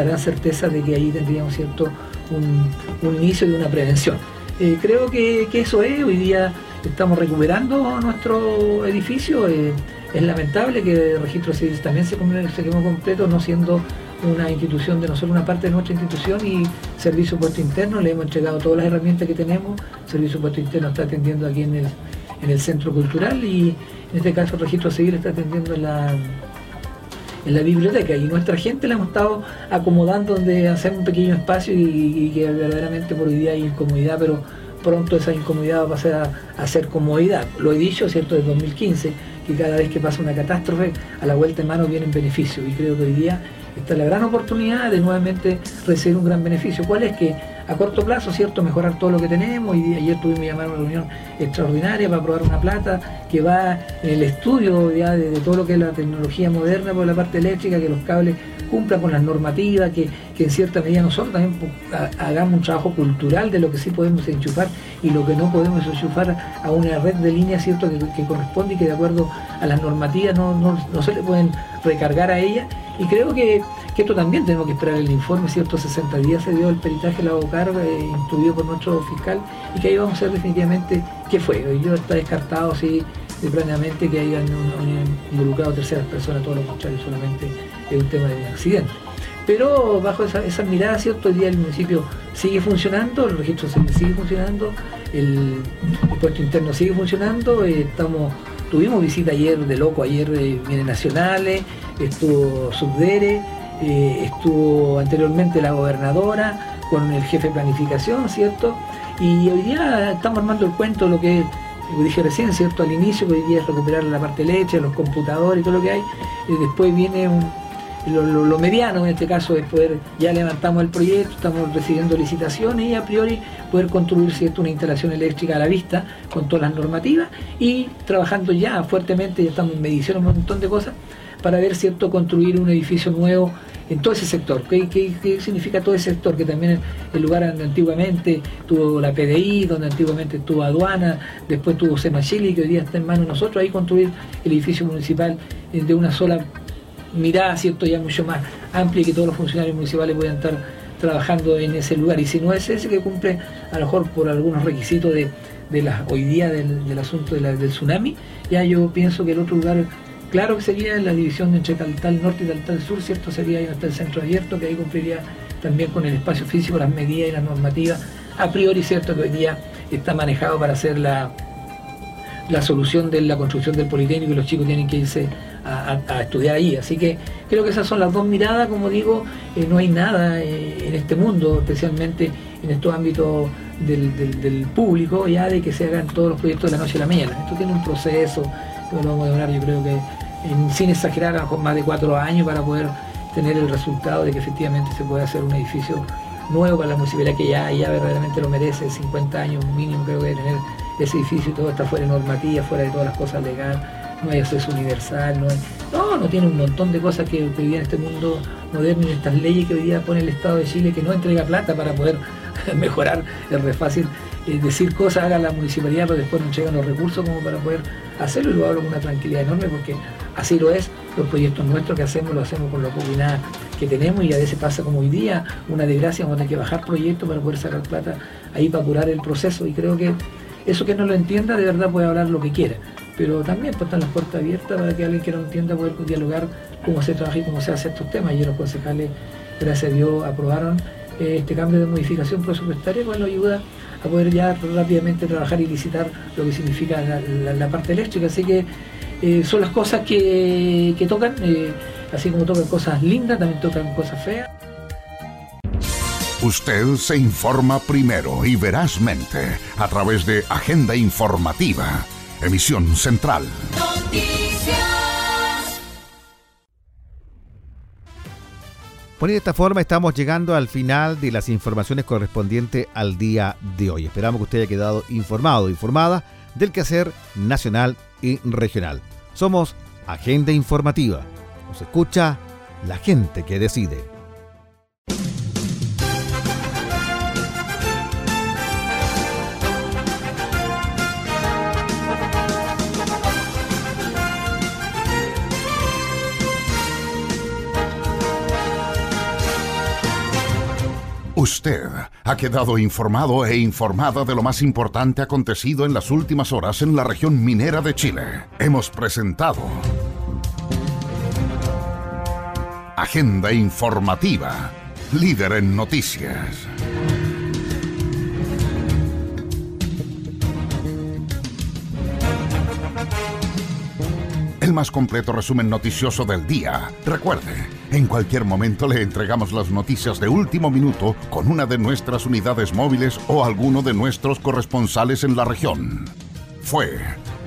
gran certeza de que ahí tendríamos cierto un, inicio de una prevención. Eh, creo que, eso es, hoy día estamos recuperando nuestro edificio. eh, es lamentable que el registro civil también se, se quemó completo, no siendo una institución de nosotros, una parte de nuestra institución y Servicio Puesto Interno, le hemos entregado todas las herramientas que tenemos, Servicio Puesto Interno está atendiendo aquí en el, en el Centro Cultural y en este caso el registro civil está atendiendo en la, en la biblioteca y nuestra gente la hemos estado acomodando donde hacer un pequeño espacio y, y que verdaderamente por hoy día hay incomodidad, pero pronto esa incomodidad va a pasar a, a ser comodidad. Lo he dicho, ¿cierto?, desde 2015, que cada vez que pasa una catástrofe, a la vuelta de mano vienen beneficios y creo que hoy día está la gran oportunidad de nuevamente recibir un gran beneficio. ¿Cuál es que a corto plazo, cierto, mejorar todo lo que tenemos? Y ayer tuvimos que llamar a una reunión extraordinaria para aprobar una plata que va en el estudio ya de, todo lo que es la tecnología moderna por la parte eléctrica, que los cables cumplan con las normativas, que, que en cierta medida nosotros también pu- ha- hagamos un trabajo cultural de lo que sí podemos enchufar y lo que no podemos enchufar a una red de líneas cierto que, que corresponde y que de acuerdo a las normativas no, no- no se le pueden recargar a ella y creo que, que esto también tenemos que esperar el informe, cierto, 60 días se dio el peritaje la Bocar, eh, instruido por nuestro fiscal y que ahí vamos a ver definitivamente qué fue. Yo está descartado de plenamente que hayan involucrado terceras personas, todo lo contrario, solamente es un tema de un accidente. Pero bajo esa, esa mirada, ¿cierto? Hoy día el municipio sigue funcionando, el registro sigue funcionando, el, el puesto interno sigue funcionando, eh, estamos, tuvimos visita ayer de loco, ayer eh, vienen nacionales, estuvo Subdere, eh, estuvo anteriormente la gobernadora con el jefe de planificación, ¿cierto? Y hoy día estamos armando el cuento, lo que dije recién, ¿cierto? Al inicio, que hoy día es recuperar la parte leche, los computadores y todo lo que hay, y después viene un, lo, lo- mediano en este caso es poder, ya levantamos el proyecto, estamos recibiendo licitaciones y a priori poder construir ¿cierto? una instalación eléctrica a la vista con todas las normativas y trabajando ya fuertemente, ya estamos en medición, un montón de cosas, para ver cierto construir un edificio nuevo en todo ese sector. ¿Qué, qué- qué significa todo ese sector? Que también el lugar donde antiguamente tuvo la PDI, donde antiguamente estuvo aduana, después tuvo Semachili, que hoy día está en manos de nosotros, ahí construir el edificio municipal de una sola mirada, ¿cierto? Ya mucho más amplia y que todos los funcionarios municipales puedan estar trabajando en ese lugar. Y si no es ese que cumple, a lo mejor por algunos requisitos de, de hoy día del, asunto del tsunami, ya yo pienso que el otro lugar, claro que sería la división entre Taltal Norte y Taltal Sur, ¿cierto? Sería hasta el centro abierto, que ahí cumpliría también con el espacio físico, las medidas y las normativas. A priori, ¿cierto? Que hoy día está manejado para hacer la, la solución de la construcción del Politécnico y los chicos tienen que irse a, estudiar ahí. Así que creo que esas son las dos miradas, como digo, eh, no hay nada eh, en este mundo, especialmente en estos ámbitos del, público, ya de que se hagan todos los proyectos de la noche a la mañana. Esto tiene un proceso, lo vamos a demorar yo creo que sin exagerar a lo mejor más de cuatro años para poder tener el resultado de que efectivamente se puede hacer un edificio nuevo para la municipalidad que ya, ya verdaderamente lo merece, 50 años mínimo creo que debe tener ese edificio y todo está fuera de normativa, fuera de todas las cosas legales, no hay acceso universal, no no, tiene un montón de cosas que, que día en este mundo moderno y en estas leyes que hoy día pone el Estado de Chile que no entrega plata para poder (laughs) mejorar, es re fácil eh, decir cosas, haga la municipalidad, pero después no entregan los recursos como para poder hacerlo y lo hablo con una tranquilidad enorme porque así lo es, los proyectos nuestros que hacemos lo hacemos con la nada que tenemos y a veces pasa como hoy día, una desgracia, vamos a tener que bajar proyectos para poder sacar plata ahí para curar el proceso y creo que eso que no lo entienda de verdad puede hablar lo que quiera, pero también pues, están las puertas abiertas para que alguien que no entienda pueda dialogar cómo se trabaja y cómo se hace estos temas. Y los concejales, gracias a Dios, aprobaron eh, este cambio de modificación presupuestaria, pues nos ayuda a poder ya rápidamente trabajar y licitar lo que significa la parte eléctrica. Así que eh, son las cosas que, que tocan, eh, así como tocan cosas lindas, también tocan cosas feas. Usted se informa primero y verazmente a través de Agenda Informativa, emisión central. Por de esta forma estamos llegando al final de las informaciones correspondientes al día de hoy. Esperamos que usted haya quedado informado, informada del quehacer nacional y regional. Somos Agenda Informativa. Nos escucha la gente que decide. Usted ha quedado informado e informada de lo más importante acontecido en las últimas horas en la región minera de Chile. Hemos presentado Agenda Informativa, líder en noticias. El más completo resumen noticioso del día. Recuerde, en cualquier momento le entregamos las noticias de último minuto con una de nuestras unidades móviles o alguno de nuestros corresponsales en la región. Fue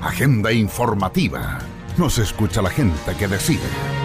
Agenda Informativa. Nos escucha la gente que decide.